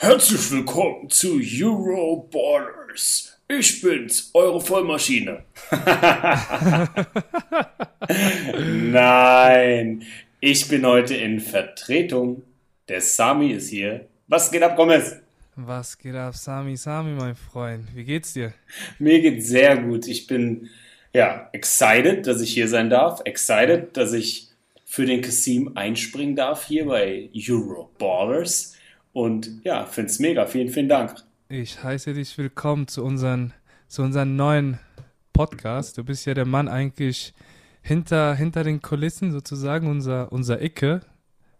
Herzlich willkommen zu Euro Borders. Ich bin's, eure Vollmaschine. Nein, ich bin heute in Vertretung. Der Sami ist hier. Was geht ab, Gomez? Was geht ab, Sami, Sami, mein Freund? Wie geht's dir? Mir geht's sehr gut. Ich bin ja excited, dass ich hier sein darf. Excited, dass ich für den Kasim einspringen darf hier bei Euro Ballers. Und ja, find's mega. Vielen, vielen Dank. Ich heiße dich willkommen zu unseren, zu unseren neuen Podcast. Du bist ja der Mann eigentlich hinter, hinter den Kulissen sozusagen, unser, unser Icke.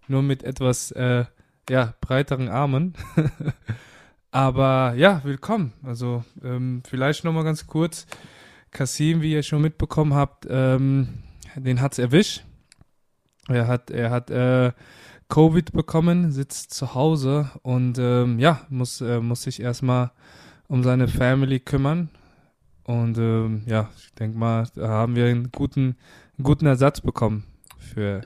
Nur mit etwas äh, ja, breiteren Armen. Aber ja, willkommen. Also ähm, vielleicht nochmal ganz kurz. Kasim, wie ihr schon mitbekommen habt, ähm, den hat's erwischt. Er hat, er hat äh, Covid bekommen, sitzt zu Hause und ähm, ja, muss, äh, muss sich erstmal um seine Family kümmern. Und ähm, ja, ich denke mal, da haben wir einen guten, guten Ersatz bekommen für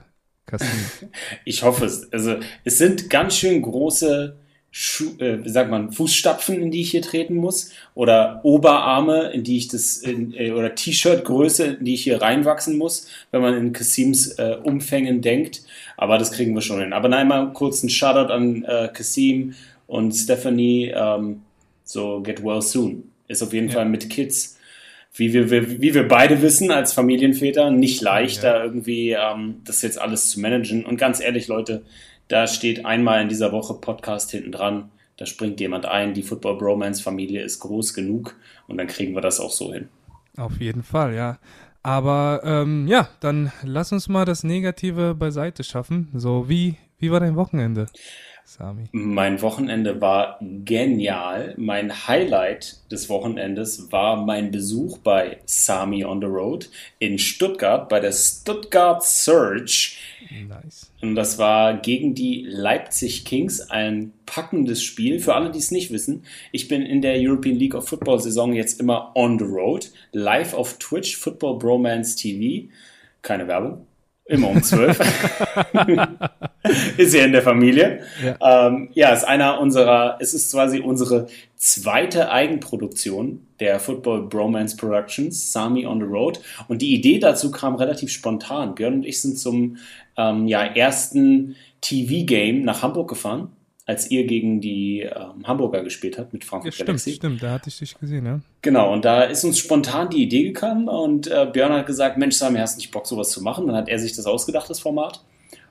Kasim. Ich hoffe es. Also es sind ganz schön große Schu äh, sagt man, Fußstapfen, in die ich hier treten muss, oder Oberarme, in die ich das, in, äh, oder T-Shirt-Größe, in die ich hier reinwachsen muss, wenn man in Kasims äh, Umfängen denkt. Aber das kriegen wir schon hin. Aber nein, mal kurz ein Shoutout an äh, Kasim und Stephanie. Ähm, so get well soon. Ist auf jeden ja. Fall mit Kids, wie wir, wie wir beide wissen als Familienväter, nicht leicht, ja. da irgendwie ähm, das jetzt alles zu managen. Und ganz ehrlich, Leute, da steht einmal in dieser Woche Podcast hinten dran. Da springt jemand ein. Die Football Bromance Familie ist groß genug und dann kriegen wir das auch so hin. Auf jeden Fall, ja. Aber ähm, ja, dann lass uns mal das Negative beiseite schaffen. So, wie, wie war dein Wochenende? Sami? Mein Wochenende war genial. Mein Highlight des Wochenendes war mein Besuch bei Sami on the Road in Stuttgart bei der Stuttgart Search. Nice. Und das war gegen die Leipzig Kings ein packendes Spiel. Für alle, die es nicht wissen, ich bin in der European League of Football Saison jetzt immer on the road, live auf Twitch, Football Bromance TV. Keine Werbung. Immer um zwölf. ist ja in der Familie. Ja. Ähm, ja, ist einer unserer, es ist quasi unsere zweite Eigenproduktion der Football Bromance Productions, Sami on the Road. Und die Idee dazu kam relativ spontan. Björn und ich sind zum ähm, ja, ersten TV-Game nach Hamburg gefahren als ihr gegen die ähm, Hamburger gespielt habt mit Frankfurt ja, Galaxy. Stimmt, stimmt, da hatte ich dich gesehen, ja. Genau, und da ist uns spontan die Idee gekommen und äh, Björn hat gesagt, Mensch, Sami, hast du nicht Bock, sowas zu machen? Dann hat er sich das ausgedacht, das Format.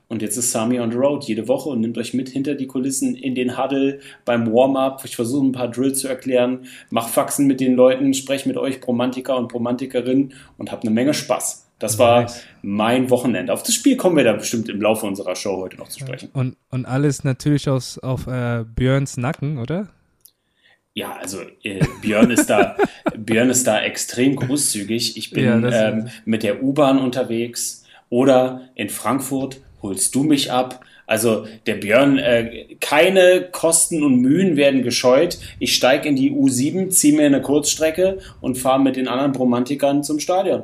Und jetzt ist Sami on the road jede Woche und nimmt euch mit hinter die Kulissen in den Huddle beim Warm-up. Ich versuche ein paar Drills zu erklären, mach Faxen mit den Leuten, spreche mit euch Bromantiker und Bromantikerinnen und habe eine Menge Spaß. Das war nice. mein Wochenende. Auf das Spiel kommen wir da bestimmt im Laufe unserer Show heute noch zu sprechen. Und, und alles natürlich aus, auf äh, Björns Nacken, oder? Ja, also äh, Björn ist da, Björn ist da extrem großzügig. Ich bin ja, ähm, mit der U-Bahn unterwegs oder in Frankfurt holst du mich ab. Also der Björn, äh, keine Kosten und Mühen werden gescheut. Ich steige in die U7, ziehe mir eine Kurzstrecke und fahre mit den anderen Romantikern zum Stadion.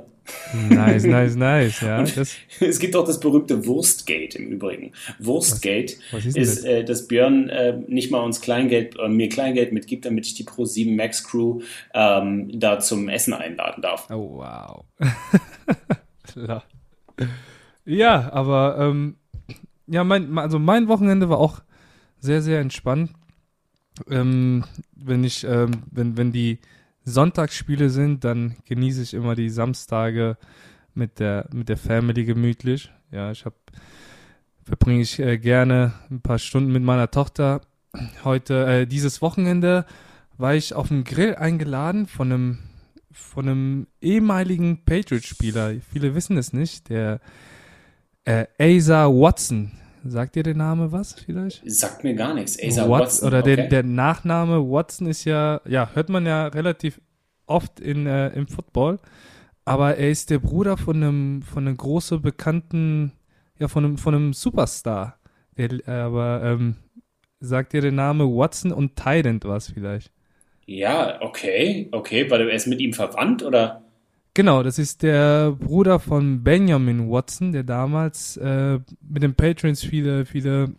Nice, nice, nice. Ja, es gibt auch das berühmte Wurstgate im Übrigen. Wurstgate was, was ist, ist äh, dass Björn äh, nicht mal uns Kleingeld, äh, mir Kleingeld mitgibt, damit ich die Pro 7 Max Crew ähm, da zum Essen einladen darf. Oh, wow. ja, aber ähm, ja, mein, also mein Wochenende war auch sehr, sehr entspannt. Ähm, wenn ich, ähm, wenn, wenn die Sonntagsspiele sind, dann genieße ich immer die Samstage mit der, mit der Family gemütlich. Ja, ich habe verbringe ich äh, gerne ein paar Stunden mit meiner Tochter. Heute, äh, dieses Wochenende, war ich auf dem Grill eingeladen von einem, von einem ehemaligen Patriot-Spieler. Viele wissen es nicht. Der äh, Asa Watson. Sagt dir der Name was vielleicht? Sagt mir gar nichts. Asa Watson. Watson. Oder okay. der, der Nachname Watson ist ja, ja, hört man ja relativ oft in, äh, im Football. Aber er ist der Bruder von einem, von einem großen bekannten, ja, von einem, von einem Superstar. Der, aber ähm, sagt dir der Name Watson und Tyrant was vielleicht? Ja, okay, okay, weil er ist mit ihm verwandt oder? Genau, das ist der Bruder von Benjamin Watson, der damals äh, mit den Patrons viele, viele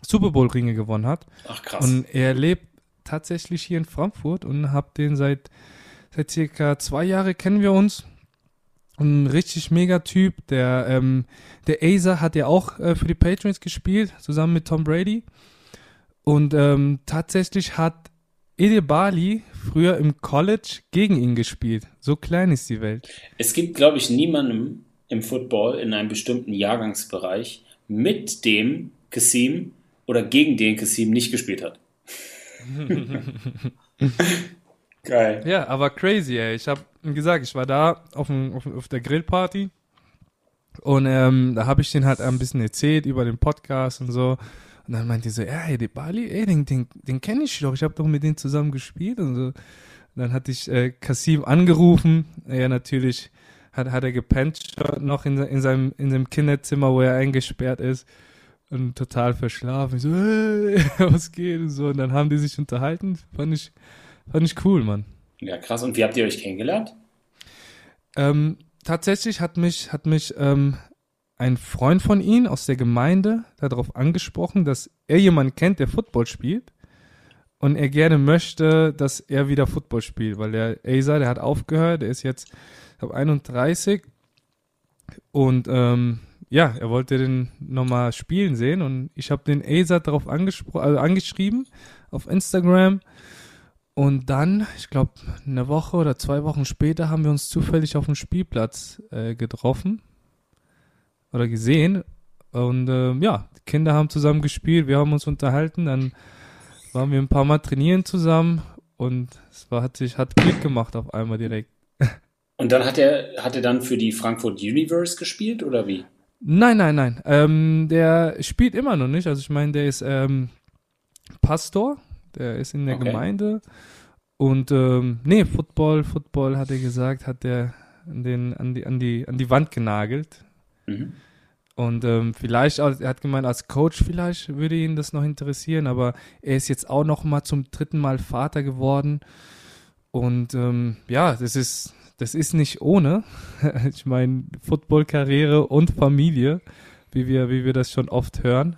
Super Bowl Ringe gewonnen hat. Ach krass. Und er lebt tatsächlich hier in Frankfurt und hab den seit seit circa zwei Jahre kennen wir uns. Ein richtig mega Typ. Der ähm, der Acer hat ja auch äh, für die Patriots gespielt zusammen mit Tom Brady. Und ähm, tatsächlich hat Edil Bali früher im College gegen ihn gespielt. So klein ist die Welt. Es gibt, glaube ich, niemanden im Football in einem bestimmten Jahrgangsbereich, mit dem Kassim oder gegen den Kassim nicht gespielt hat. Geil. Ja, aber crazy, ey. Ich habe gesagt, ich war da auf, dem, auf, auf der Grillparty und ähm, da habe ich den halt ein bisschen erzählt über den Podcast und so. Und dann meinte die so, ja, ey, der Bali, ey, den, den, den kenne ich doch. Ich habe doch mit denen zusammen gespielt und so. Dann hatte ich äh, Kasim angerufen. Er natürlich hat, hat er gepennt noch in, in, seinem, in seinem Kinderzimmer, wo er eingesperrt ist und total verschlafen. Ich so, hey, was geht und so. Und dann haben die sich unterhalten. Fand ich, fand ich cool, Mann. Ja, krass. Und wie habt ihr euch kennengelernt? Ähm, tatsächlich hat mich, hat mich ähm, ein Freund von ihm aus der Gemeinde darauf angesprochen, dass er jemanden kennt, der Football spielt. Und er gerne möchte, dass er wieder Football spielt, weil der Asa, der hat aufgehört, der ist jetzt, ich glaube, 31. Und ähm, ja, er wollte den nochmal spielen sehen und ich habe den Asa darauf also angeschrieben auf Instagram. Und dann, ich glaube, eine Woche oder zwei Wochen später haben wir uns zufällig auf dem Spielplatz äh, getroffen oder gesehen. Und äh, ja, die Kinder haben zusammen gespielt, wir haben uns unterhalten, dann waren wir ein paar Mal trainieren zusammen und es war, hat sich, hat Klick gemacht auf einmal direkt. Und dann hat er, hat er dann für die Frankfurt Universe gespielt oder wie? Nein, nein, nein. Ähm, der spielt immer noch nicht. Also ich meine, der ist ähm, Pastor, der ist in der okay. Gemeinde. Und ähm, nee, Football, Football hat er gesagt, hat er an, den, an, die, an, die, an die Wand genagelt. Mhm. Und ähm, vielleicht, er hat gemeint, als Coach vielleicht würde ihn das noch interessieren, aber er ist jetzt auch noch mal zum dritten Mal Vater geworden. Und ähm, ja, das ist, das ist nicht ohne. ich meine, Footballkarriere und Familie, wie wir, wie wir das schon oft hören.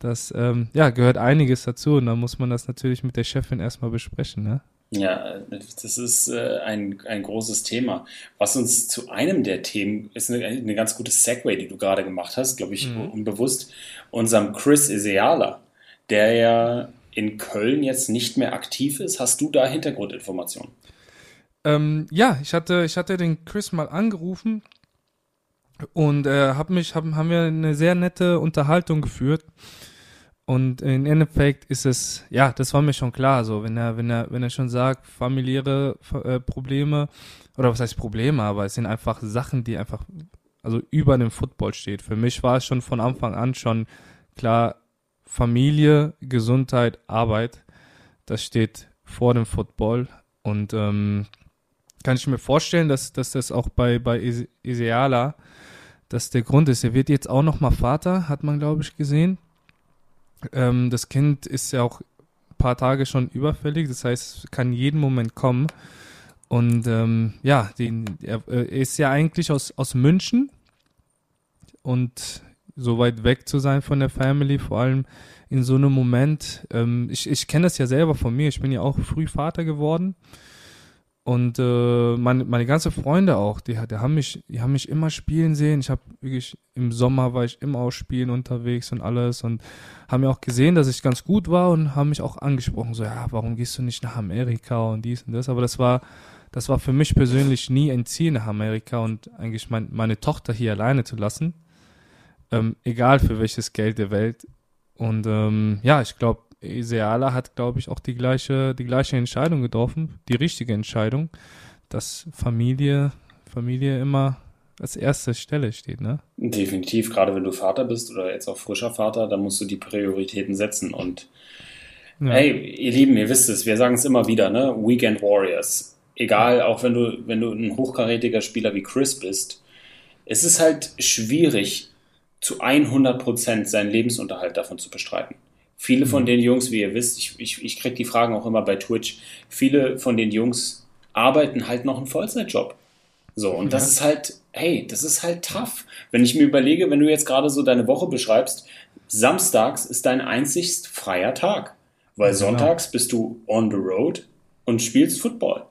Das ähm, ja, gehört einiges dazu und da muss man das natürlich mit der Chefin erstmal besprechen, ne? Ja, das ist äh, ein, ein großes Thema. Was uns zu einem der Themen ist eine, eine ganz gute Segway, die du gerade gemacht hast, glaube ich, mhm. unbewusst, unserem Chris Iseala, der ja in Köln jetzt nicht mehr aktiv ist. Hast du da Hintergrundinformationen? Ähm, ja, ich hatte, ich hatte den Chris mal angerufen und äh, hab mich, hab, haben wir eine sehr nette Unterhaltung geführt. Und im Endeffekt ist es, ja, das war mir schon klar, so, wenn er, wenn er, wenn er schon sagt, familiäre äh, Probleme, oder was heißt Probleme, aber es sind einfach Sachen, die einfach, also über dem Football steht. Für mich war es schon von Anfang an schon klar, Familie, Gesundheit, Arbeit, das steht vor dem Football. Und ähm, kann ich mir vorstellen, dass, dass das auch bei, bei Isiala, dass der Grund ist. Er wird jetzt auch noch mal Vater, hat man, glaube ich, gesehen. Ähm, das Kind ist ja auch ein paar Tage schon überfällig, das heißt, kann jeden Moment kommen. Und ähm, ja, den, er, er, ist ja eigentlich aus, aus München und so weit weg zu sein von der Family, vor allem in so einem Moment. Ähm, ich ich kenne das ja selber von mir, ich bin ja auch früh Vater geworden. Und äh, meine, meine ganze Freunde auch, die, die, haben mich, die haben mich immer spielen sehen. Ich habe wirklich im Sommer war ich immer aus Spielen unterwegs und alles und haben ja auch gesehen, dass ich ganz gut war und haben mich auch angesprochen, so ja, warum gehst du nicht nach Amerika und dies und das. Aber das war, das war für mich persönlich nie ein Ziel nach Amerika und eigentlich mein, meine Tochter hier alleine zu lassen, ähm, egal für welches Geld der Welt. Und ähm, ja, ich glaube, Seala hat, glaube ich, auch die gleiche, die gleiche Entscheidung getroffen, die richtige Entscheidung, dass Familie, Familie immer als erste Stelle steht, ne? Definitiv, gerade wenn du Vater bist oder jetzt auch frischer Vater, dann musst du die Prioritäten setzen und ja. hey, ihr Lieben, ihr wisst es, wir sagen es immer wieder, ne? Weekend Warriors. Egal, auch wenn du, wenn du ein hochkarätiger Spieler wie Chris bist, es ist halt schwierig, zu 100 Prozent seinen Lebensunterhalt davon zu bestreiten. Viele von mhm. den Jungs, wie ihr wisst, ich, ich, ich kriege die Fragen auch immer bei Twitch, viele von den Jungs arbeiten halt noch einen Vollzeitjob. So, und ja. das ist halt, hey, das ist halt tough. Wenn ich mir überlege, wenn du jetzt gerade so deine Woche beschreibst, Samstags ist dein einzigst freier Tag, weil genau. sonntags bist du on the road und spielst Football.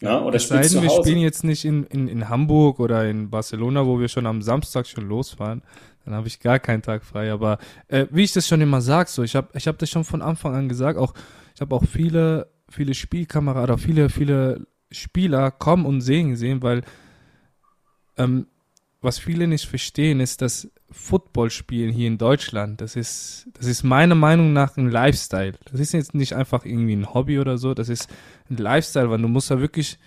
Ja, oder es sei denn, wir spielen jetzt nicht in, in, in Hamburg oder in Barcelona, wo wir schon am Samstag schon losfahren. Dann habe ich gar keinen Tag frei. Aber äh, wie ich das schon immer sage, so ich habe ich hab das schon von Anfang an gesagt, auch ich habe auch viele viele Spielkameraden viele viele Spieler kommen und sehen gesehen, weil ähm, was viele nicht verstehen, ist, dass Footballspielen hier in Deutschland, das ist, das ist meiner Meinung nach ein Lifestyle. Das ist jetzt nicht einfach irgendwie ein Hobby oder so, das ist ein Lifestyle, weil du musst ja wirklich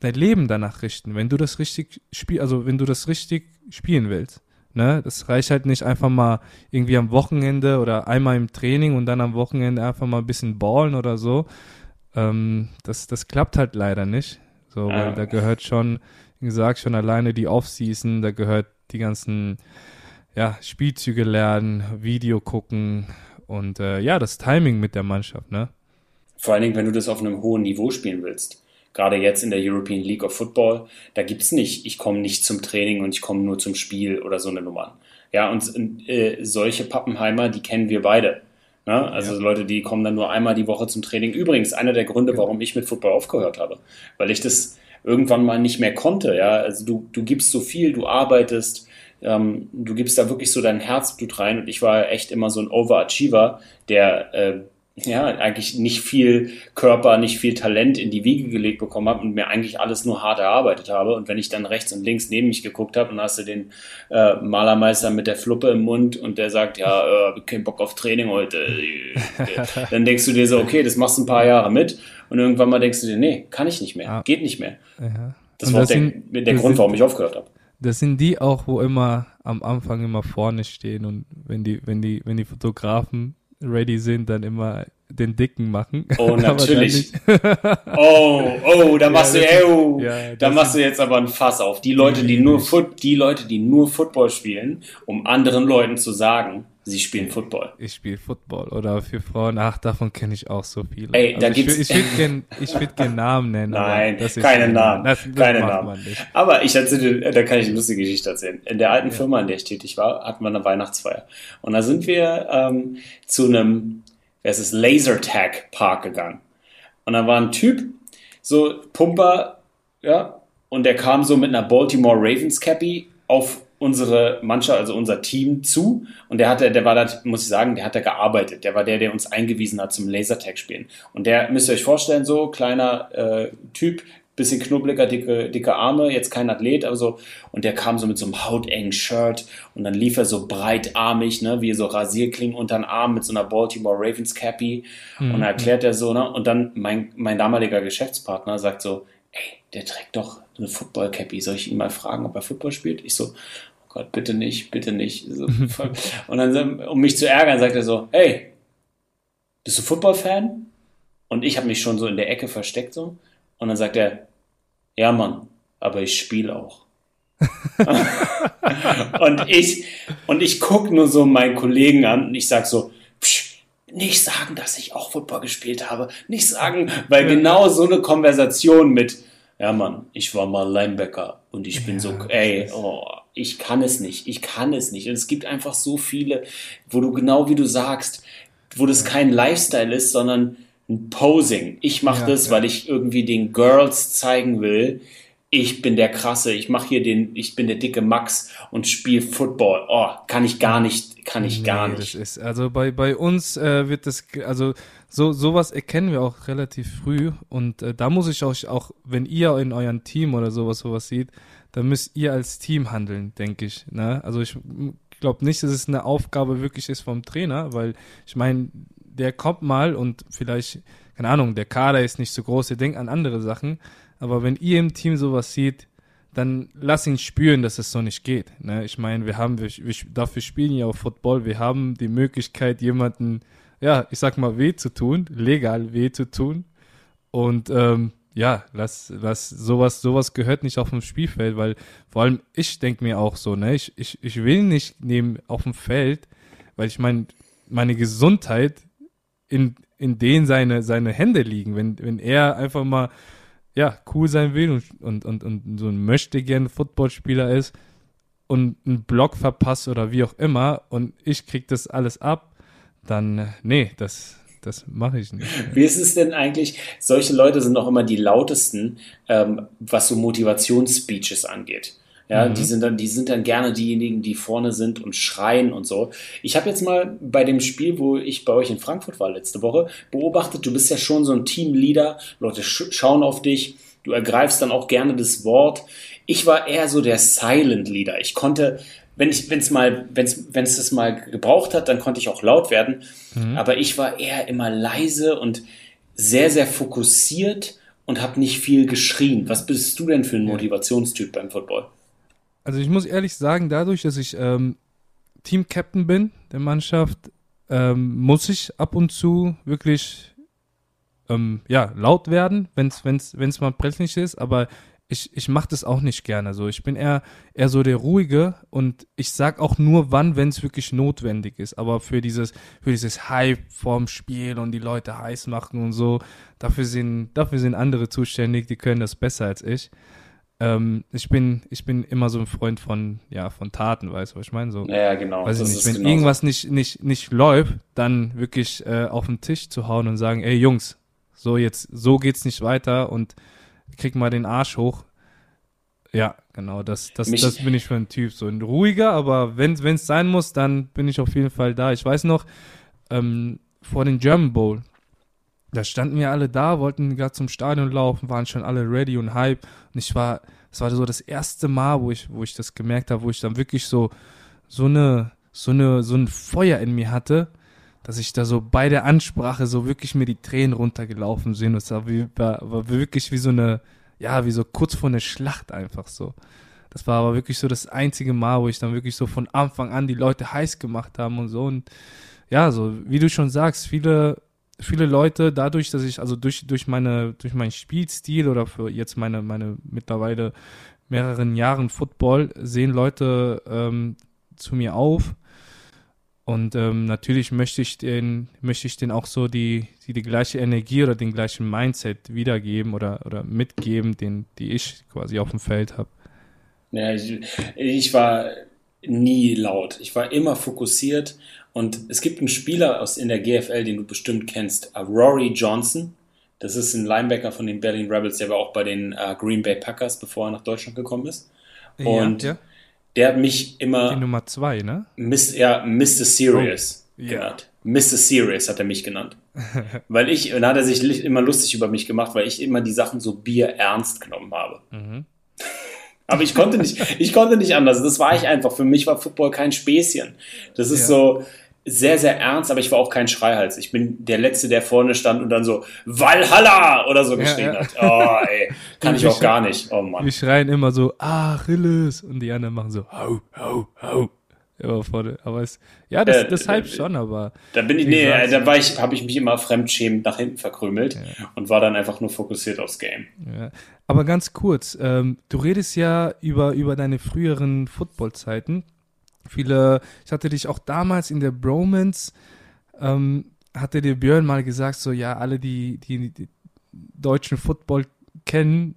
dein Leben danach richten, wenn du das richtig spiel, also wenn du das richtig spielen willst. Ne, das reicht halt nicht einfach mal irgendwie am Wochenende oder einmal im Training und dann am Wochenende einfach mal ein bisschen ballen oder so. Ähm, das, das klappt halt leider nicht. So, weil ah. da gehört schon, wie gesagt, schon alleine die Offseason, da gehört die ganzen ja, Spielzüge lernen, Video gucken und äh, ja, das Timing mit der Mannschaft, ne? Vor allen Dingen, wenn du das auf einem hohen Niveau spielen willst. Gerade jetzt in der European League of Football, da gibt's nicht, ich komme nicht zum Training und ich komme nur zum Spiel oder so eine Nummer. Ja, und äh, solche Pappenheimer, die kennen wir beide. Ne? Also ja. Leute, die kommen dann nur einmal die Woche zum Training. Übrigens, einer der Gründe, warum ich mit Football aufgehört habe, weil ich das irgendwann mal nicht mehr konnte. Ja, also du, du gibst so viel, du arbeitest, ähm, du gibst da wirklich so dein Herzblut rein und ich war echt immer so ein Overachiever, der äh, ja eigentlich nicht viel Körper, nicht viel Talent in die Wiege gelegt bekommen habe und mir eigentlich alles nur hart erarbeitet habe. Und wenn ich dann rechts und links neben mich geguckt habe und hast du den äh, Malermeister mit der Fluppe im Mund und der sagt, ja, äh, kein Bock auf Training heute, dann denkst du dir so, okay, das machst du ein paar Jahre mit und irgendwann mal denkst du dir, nee, kann ich nicht mehr, ah. geht nicht mehr. Ja. Das war das der, sind, der Grund, warum ich aufgehört habe das sind die auch, wo immer am Anfang immer vorne stehen und wenn die, wenn die, wenn die Fotografen ready sind, dann immer den Dicken machen. Oh, natürlich. oh, oh, da machst ja, du, ey, oh, ja, da machst du jetzt aber ein Fass auf. Die Leute, die nur Foot, die Leute, die nur Football spielen, um anderen Leuten zu sagen, Sie spielen Football. Ich spiele Football. Oder für Frauen, ach, davon kenne ich auch so viele. Ey, da also gibt's. Ich, würde gerne würd gern Namen nennen. Nein, keine Namen. Das, das keine Namen. Aber ich erzähle, da kann ich eine lustige Geschichte erzählen. In der alten ja. Firma, in der ich tätig war, hatten wir eine Weihnachtsfeier. Und da sind wir ähm, zu einem, es ist Lasertag Park gegangen. Und da war ein Typ, so Pumper, ja, und der kam so mit einer Baltimore Ravens Cappy auf unsere Mannschaft, also unser Team zu. Und der hatte, der war da, muss ich sagen, der hat da gearbeitet. Der war der, der uns eingewiesen hat zum Lasertag-Spielen. Und der, müsst ihr euch vorstellen, so kleiner äh, Typ, bisschen knubbeliger, dicke, dicke Arme, jetzt kein Athlet, aber so. Und der kam so mit so einem hautengen Shirt und dann lief er so breitarmig, ne, wie so Rasierklingen unter den Arm mit so einer Baltimore Ravens Cappy. Mhm. Und dann erklärt er so, ne, und dann mein, mein damaliger Geschäftspartner sagt so, ey, der trägt doch eine Football Cappy. Soll ich ihn mal fragen, ob er Football spielt? Ich so, Gott, bitte nicht, bitte nicht. und dann, um mich zu ärgern, sagt er so, hey, bist du Football-Fan? Und ich habe mich schon so in der Ecke versteckt so. Und dann sagt er, ja Mann, aber ich spiele auch. und ich, und ich gucke nur so meinen Kollegen an und ich sag so, psch, nicht sagen, dass ich auch Football gespielt habe. Nicht sagen, weil genau so eine Konversation mit, ja Mann, ich war mal Linebacker und ich bin ja, so, ey, oh, ich kann es nicht, ich kann es nicht. Und es gibt einfach so viele, wo du genau wie du sagst, wo das kein Lifestyle ist, sondern ein Posing. Ich mache ja, das, ja. weil ich irgendwie den Girls zeigen will, ich bin der krasse, ich mache hier den, ich bin der dicke Max und spiele Football. Oh, kann ich gar nicht, kann ich nee, gar nicht. Ist, also bei, bei uns äh, wird das, also so sowas erkennen wir auch relativ früh und äh, da muss ich euch auch, wenn ihr in eurem Team oder sowas sowas seht, dann müsst ihr als Team handeln, denke ich. Ne? Also ich glaube nicht, dass es eine Aufgabe wirklich ist vom Trainer, weil ich meine, der kommt mal und vielleicht, keine Ahnung, der Kader ist nicht so groß, der denkt an andere Sachen, aber wenn ihr im Team sowas seht, dann lass ihn spüren, dass es so nicht geht. Ne? Ich meine, wir haben, wir, wir, dafür spielen ja auch Football, wir haben die Möglichkeit, jemanden, ja, ich sag mal, weh zu tun, legal weh zu tun. Und ähm, ja, lass, lass, sowas, sowas gehört nicht auf dem Spielfeld, weil vor allem ich denke mir auch so, ne, ich, ich, ich will nicht neben auf dem Feld, weil ich meine, meine Gesundheit in, in denen seine, seine Hände liegen. Wenn, wenn er einfach mal, ja, cool sein will und, und, und, und so ein möchte gern Footballspieler ist und einen Block verpasse oder wie auch immer und ich krieg das alles ab, dann, nee, das, das mache ich nicht. Wie ist es denn eigentlich? Solche Leute sind auch immer die lautesten, ähm, was so Motivationsspeeches angeht. Ja, mhm. die sind dann, die sind dann gerne diejenigen, die vorne sind und schreien und so. Ich habe jetzt mal bei dem Spiel, wo ich bei euch in Frankfurt war letzte Woche, beobachtet, du bist ja schon so ein Teamleader, Leute sch schauen auf dich, du ergreifst dann auch gerne das Wort. Ich war eher so der Silent Leader. Ich konnte, wenn ich, wenn es mal, wenn es, wenn es das mal gebraucht hat, dann konnte ich auch laut werden. Mhm. Aber ich war eher immer leise und sehr, sehr fokussiert und habe nicht viel geschrien. Was bist du denn für ein Motivationstyp beim Football? Also ich muss ehrlich sagen, dadurch, dass ich ähm, Team-Captain bin der Mannschaft, ähm, muss ich ab und zu wirklich ähm, ja, laut werden, wenn es wenn's, wenn's mal plötzlich ist, aber ich, ich mache das auch nicht gerne so. Ich bin eher, eher so der Ruhige und ich sag auch nur wann, wenn es wirklich notwendig ist. Aber für dieses, für dieses Hype vorm Spiel und die Leute heiß machen und so, dafür sind, dafür sind andere zuständig, die können das besser als ich. Ähm, ich bin, ich bin immer so ein Freund von, ja, von Taten, weißt du, was ich meine? So, ja, genau. Weiß ich nicht, wenn genauso. irgendwas nicht, nicht, nicht läuft, dann wirklich äh, auf den Tisch zu hauen und sagen, ey Jungs, so jetzt, so geht's nicht weiter und krieg mal den Arsch hoch. Ja, genau, das, das, das bin ich für ein Typ. So ein ruhiger, aber wenn es sein muss, dann bin ich auf jeden Fall da. Ich weiß noch, ähm, vor dem German Bowl, da standen wir alle da, wollten gerade zum Stadion laufen, waren schon alle ready und hype. Und ich war, das war so das erste Mal, wo ich, wo ich das gemerkt habe, wo ich dann wirklich so, so eine, so eine, so ein Feuer in mir hatte, dass ich da so bei der Ansprache so wirklich mir die Tränen runtergelaufen sind. Es war, war, war wirklich wie so eine, ja, wie so kurz vor einer Schlacht einfach so. Das war aber wirklich so das einzige Mal, wo ich dann wirklich so von Anfang an die Leute heiß gemacht haben und so. Und ja, so wie du schon sagst, viele viele Leute dadurch, dass ich also durch durch meine durch meinen Spielstil oder für jetzt meine meine mittlerweile mehreren Jahren Football sehen Leute ähm, zu mir auf und ähm, natürlich möchte ich den möchte ich den auch so die, die die gleiche Energie oder den gleichen Mindset wiedergeben oder oder mitgeben, den die ich quasi auf dem Feld habe. Ja, ich, ich war nie laut. Ich war immer fokussiert und es gibt einen Spieler aus in der GFL, den du bestimmt kennst, uh, Rory Johnson. Das ist ein Linebacker von den Berlin Rebels, der war auch bei den uh, Green Bay Packers, bevor er nach Deutschland gekommen ist. Und ja, ja. Der hat mich immer. Die Nummer zwei, ne? Mis, ja, Mr. Serious oh, genannt. Mr. Serious hat er mich genannt. weil ich, und da hat er sich immer lustig über mich gemacht, weil ich immer die Sachen so Bier ernst genommen habe. Mhm. Aber ich konnte nicht, ich konnte nicht anders. Das war ich einfach. Für mich war Football kein Späßchen. Das ist ja. so sehr, sehr ernst, aber ich war auch kein Schreihals. Ich bin der Letzte, der vorne stand und dann so Valhalla oder so geschrien ja, ja. hat. Oh, ey, kann ich auch gar nicht. Oh Mann. Wir schreien immer so, Achilles und die anderen machen so, hau, hau, hau. Immer vorne. Aber es, ja, das, äh, das hype schon, aber. Da bin ich, nee, äh, da war ich, habe ich mich immer fremdschämend nach hinten verkrümelt ja. und war dann einfach nur fokussiert aufs Game. Aber ganz kurz, ähm, du redest ja über, über deine früheren Footballzeiten. Viele, ich hatte dich auch damals in der Bromance, ähm, hatte dir Björn mal gesagt, so ja, alle, die, die, die deutschen Football kennen,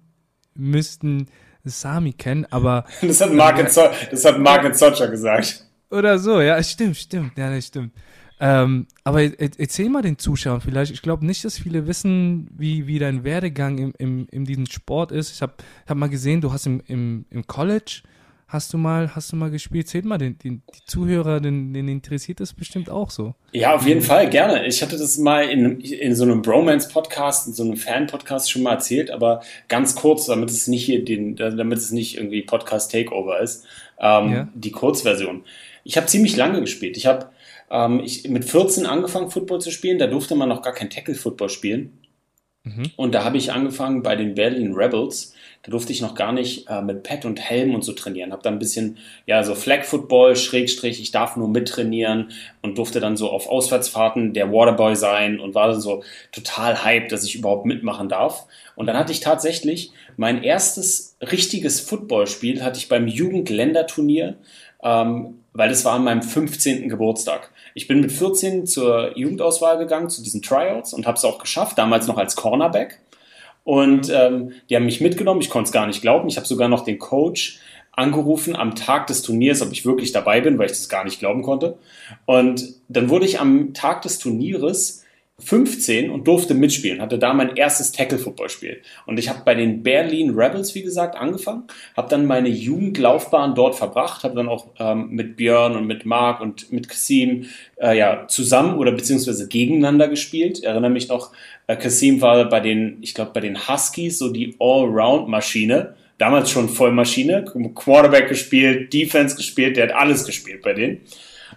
müssten Sami kennen, aber. Das hat Mark, äh, das hat Mark Zotscher gesagt. Oder so, ja, stimmt, stimmt, ja, das stimmt. Ähm, aber erzähl mal den Zuschauern vielleicht. Ich glaube nicht, dass viele wissen, wie, wie dein Werdegang im, im, in diesem Sport ist. Ich habe hab mal gesehen, du hast im, im, im College hast du mal, hast du mal gespielt? Zählt mal den, den, die Zuhörer, den, den interessiert das bestimmt auch so. Ja, auf jeden Fall, gerne. Ich hatte das mal in, in so einem Bromance-Podcast, in so einem Fan-Podcast schon mal erzählt, aber ganz kurz, damit es nicht hier den, damit es nicht irgendwie Podcast-Takeover ist. Ähm, ja. Die Kurzversion. Ich habe ziemlich lange gespielt. Ich habe ähm, ich, mit 14 angefangen, Football zu spielen. Da durfte man noch gar kein Tackle-Football spielen. Mhm. Und da habe ich angefangen bei den Berlin Rebels. Da durfte ich noch gar nicht äh, mit Pad und Helm und so trainieren. Habe dann ein bisschen, ja, so Flag Football, Schrägstrich, ich darf nur mittrainieren und durfte dann so auf Auswärtsfahrten der Waterboy sein und war dann so total hyped, dass ich überhaupt mitmachen darf. Und dann hatte ich tatsächlich mein erstes richtiges Footballspiel hatte ich beim Jugendländerturnier, ähm, weil das war an meinem 15. Geburtstag. Ich bin mit 14 zur Jugendauswahl gegangen, zu diesen Tryouts und habe es auch geschafft, damals noch als Cornerback. Und ähm, die haben mich mitgenommen, ich konnte es gar nicht glauben. Ich habe sogar noch den Coach angerufen am Tag des Turniers, ob ich wirklich dabei bin, weil ich das gar nicht glauben konnte. Und dann wurde ich am Tag des Turnieres 15 und durfte mitspielen, hatte da mein erstes Tackle-Football-Spiel. Und ich habe bei den Berlin Rebels, wie gesagt, angefangen, habe dann meine Jugendlaufbahn dort verbracht, habe dann auch ähm, mit Björn und mit Marc und mit Kasim äh, ja, zusammen oder beziehungsweise gegeneinander gespielt. Ich erinnere mich noch, äh, Kasim war bei den, ich glaube, bei den Huskies so die Allround-Maschine. Damals schon Vollmaschine, Quarterback gespielt, Defense gespielt, der hat alles gespielt bei denen.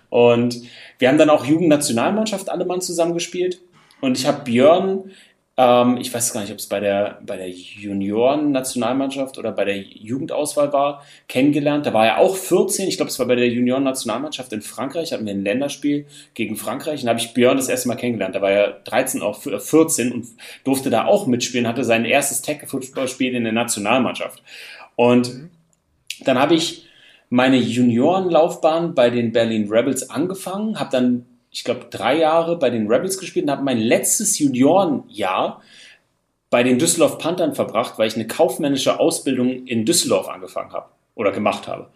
Und wir haben dann auch Jugendnationalmannschaft alle Mann zusammengespielt. Und ich habe Björn, ähm, ich weiß gar nicht, ob es bei der, bei der Junioren-Nationalmannschaft oder bei der Jugendauswahl war, kennengelernt. Da war er auch 14. Ich glaube, es war bei der Junioren-Nationalmannschaft in Frankreich. Hatten wir ein Länderspiel gegen Frankreich. Und da habe ich Björn das erste Mal kennengelernt. Da war er 13, auch 14 und durfte da auch mitspielen. Hatte sein erstes Tackle-Football-Spiel in der Nationalmannschaft. Und mhm. dann habe ich meine Juniorenlaufbahn bei den Berlin Rebels angefangen, habe dann ich glaube, drei Jahre bei den Rebels gespielt und habe mein letztes Juniorenjahr bei den Düsseldorf Panthern verbracht, weil ich eine kaufmännische Ausbildung in Düsseldorf angefangen habe oder gemacht habe.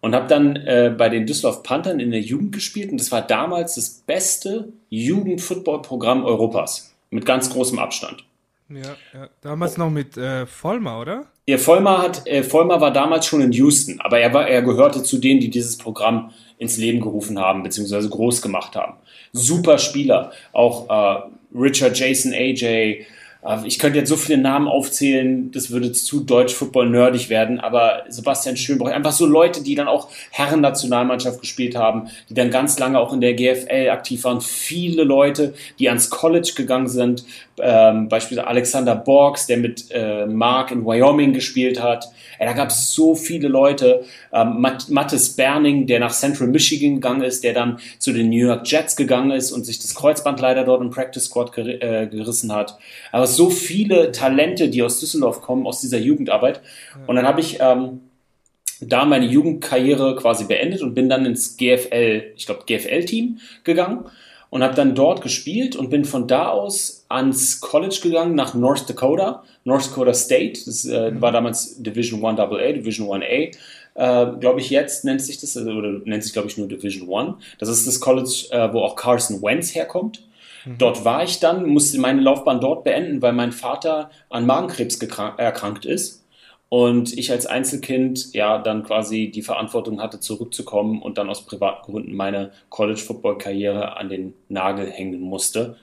Und habe dann äh, bei den Düsseldorf Panthern in der Jugend gespielt und das war damals das beste Jugendfootballprogramm Europas mit ganz großem Abstand. Ja, ja. damals noch mit äh, Vollmer, oder? Ja, Vollmer, hat, äh, Vollmer war damals schon in Houston, aber er, war, er gehörte zu denen, die dieses Programm ins Leben gerufen haben, beziehungsweise groß gemacht haben. Super Spieler, auch äh, Richard Jason AJ, äh, ich könnte jetzt so viele Namen aufzählen, das würde zu Deutsch-Football-nerdig werden, aber Sebastian Schönbroich, einfach so Leute, die dann auch Herren-Nationalmannschaft gespielt haben, die dann ganz lange auch in der GFL aktiv waren. Viele Leute, die ans College gegangen sind, ähm, beispielsweise Alexander Borgs, der mit äh, Mark in Wyoming gespielt hat. Ja, da gab es so viele Leute. Ähm, Mattes Berning, der nach Central Michigan gegangen ist, der dann zu den New York Jets gegangen ist und sich das Kreuzband leider dort im Practice Squad ger äh, gerissen hat. Aber so viele Talente, die aus Düsseldorf kommen, aus dieser Jugendarbeit. Und dann habe ich ähm, da meine Jugendkarriere quasi beendet und bin dann ins GFL, ich glaube GFL-Team gegangen und habe dann dort gespielt und bin von da aus ans College gegangen nach North Dakota, North Dakota State. Das äh, mhm. war damals Division 1 AA, Division 1A. Äh, glaube ich, jetzt nennt sich das, also, oder nennt sich, glaube ich, nur Division 1. Das ist das College, äh, wo auch Carson Wentz herkommt. Mhm. Dort war ich dann, musste meine Laufbahn dort beenden, weil mein Vater an Magenkrebs erkrankt ist und ich als Einzelkind ja dann quasi die Verantwortung hatte, zurückzukommen und dann aus privaten Gründen meine College-Football-Karriere an den Nagel hängen musste.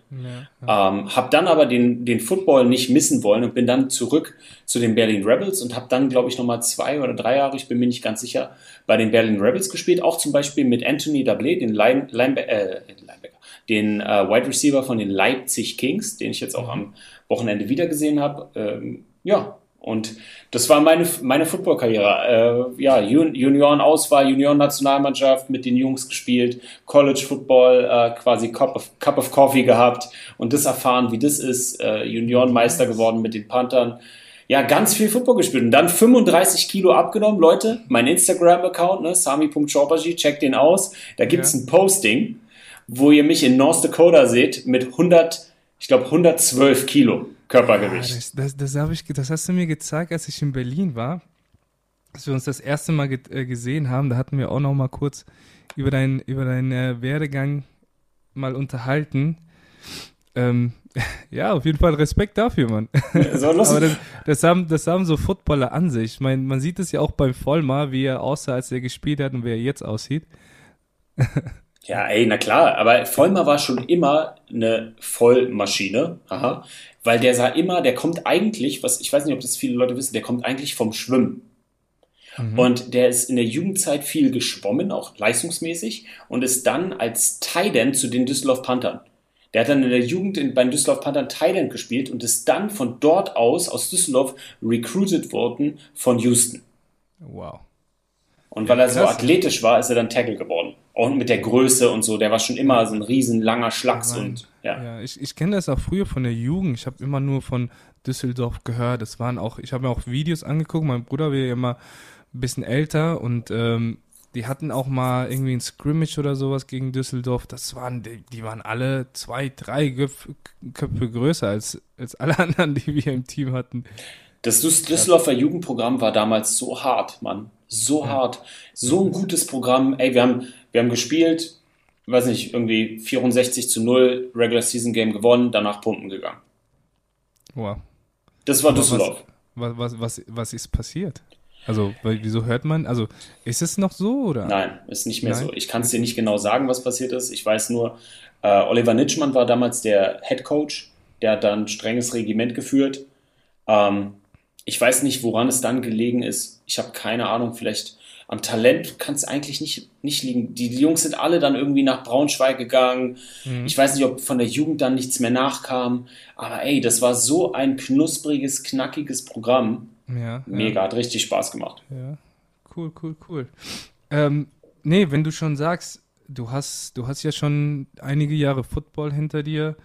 Ja. Ähm, habe dann aber den, den Football nicht missen wollen und bin dann zurück zu den Berlin Rebels und habe dann, glaube ich, nochmal zwei oder drei Jahre, ich bin mir nicht ganz sicher, bei den Berlin Rebels gespielt. Auch zum Beispiel mit Anthony Dablé, den Line, Linebacker, äh, Linebacker den äh, Wide Receiver von den Leipzig Kings, den ich jetzt auch am Wochenende wiedergesehen habe. Ähm, ja, und das war meine, meine Football-Karriere. Äh, ja, Junioren-Auswahl, Junioren-Nationalmannschaft, mit den Jungs gespielt, College-Football, äh, quasi Cup of, Cup of Coffee gehabt und das erfahren, wie das ist. Äh, Juniorenmeister geworden mit den Panthern. Ja, ganz viel Football gespielt und dann 35 Kilo abgenommen. Leute, mein Instagram-Account, ne, sami.chorbaji, checkt den aus. Da gibt's ja. ein Posting, wo ihr mich in North Dakota seht mit 100, ich glaube 112 Kilo. Körpergewicht. Ja, das, das, das, ich, das hast du mir gezeigt, als ich in Berlin war, als wir uns das erste Mal ge äh, gesehen haben. Da hatten wir auch noch mal kurz über, dein, über deinen äh, Werdegang mal unterhalten. Ähm, ja, auf jeden Fall Respekt dafür, Mann. So Aber das, das, haben, das haben so Footballer an sich. Ich meine, man sieht es ja auch beim Vollmar, wie er aussah, als er gespielt hat und wie er jetzt aussieht. Ja, ey, na klar, aber Vollmer war schon immer eine Vollmaschine. Aha weil der sah immer, der kommt eigentlich, was ich weiß nicht, ob das viele Leute wissen, der kommt eigentlich vom Schwimmen. Mhm. Und der ist in der Jugendzeit viel geschwommen, auch leistungsmäßig, und ist dann als Titan zu den Düsseldorf Panthern. Der hat dann in der Jugend in, beim Düsseldorf Panthern Thailand gespielt und ist dann von dort aus, aus Düsseldorf, recruited worden von Houston. Wow. Und ja, weil er so athletisch war, ist er dann Tackle geworden. Und mit der Größe und so, der war schon immer so ein riesen langer Schlacks ja, und ja. Ja, ich, ich kenne das auch früher von der Jugend. Ich habe immer nur von Düsseldorf gehört. Das waren auch, ich habe mir auch Videos angeguckt. Mein Bruder wäre ja immer ein bisschen älter und ähm, die hatten auch mal irgendwie ein Scrimmage oder sowas gegen Düsseldorf. Das waren, die, die waren alle zwei, drei Köpfe, Köpfe größer als, als alle anderen, die wir im Team hatten. Das Düsseldorfer Jugendprogramm war damals so hart, Mann. So ja. hart. So ein gutes Programm. Ey, wir haben, wir haben gespielt, weiß nicht, irgendwie 64 zu 0 Regular Season Game gewonnen, danach pumpen gegangen. Wow. Das war Düsseldorf. Was, was, was, was ist passiert? Also, wieso hört man? Also, ist es noch so oder? Nein, ist nicht mehr Nein? so. Ich kann es dir nicht genau sagen, was passiert ist. Ich weiß nur, äh, Oliver Nitschmann war damals der Head Coach. Der hat dann ein strenges Regiment geführt. Ähm, ich weiß nicht, woran es dann gelegen ist. Ich habe keine Ahnung. Vielleicht am Talent kann es eigentlich nicht, nicht liegen. Die, die, Jungs sind alle dann irgendwie nach Braunschweig gegangen. Mhm. Ich weiß nicht, ob von der Jugend dann nichts mehr nachkam. Aber ey, das war so ein knuspriges, knackiges Programm. Ja, Mega, ja. hat richtig Spaß gemacht. Ja, cool, cool, cool. Ähm, nee, wenn du schon sagst, du hast, du hast ja schon einige Jahre Football hinter dir,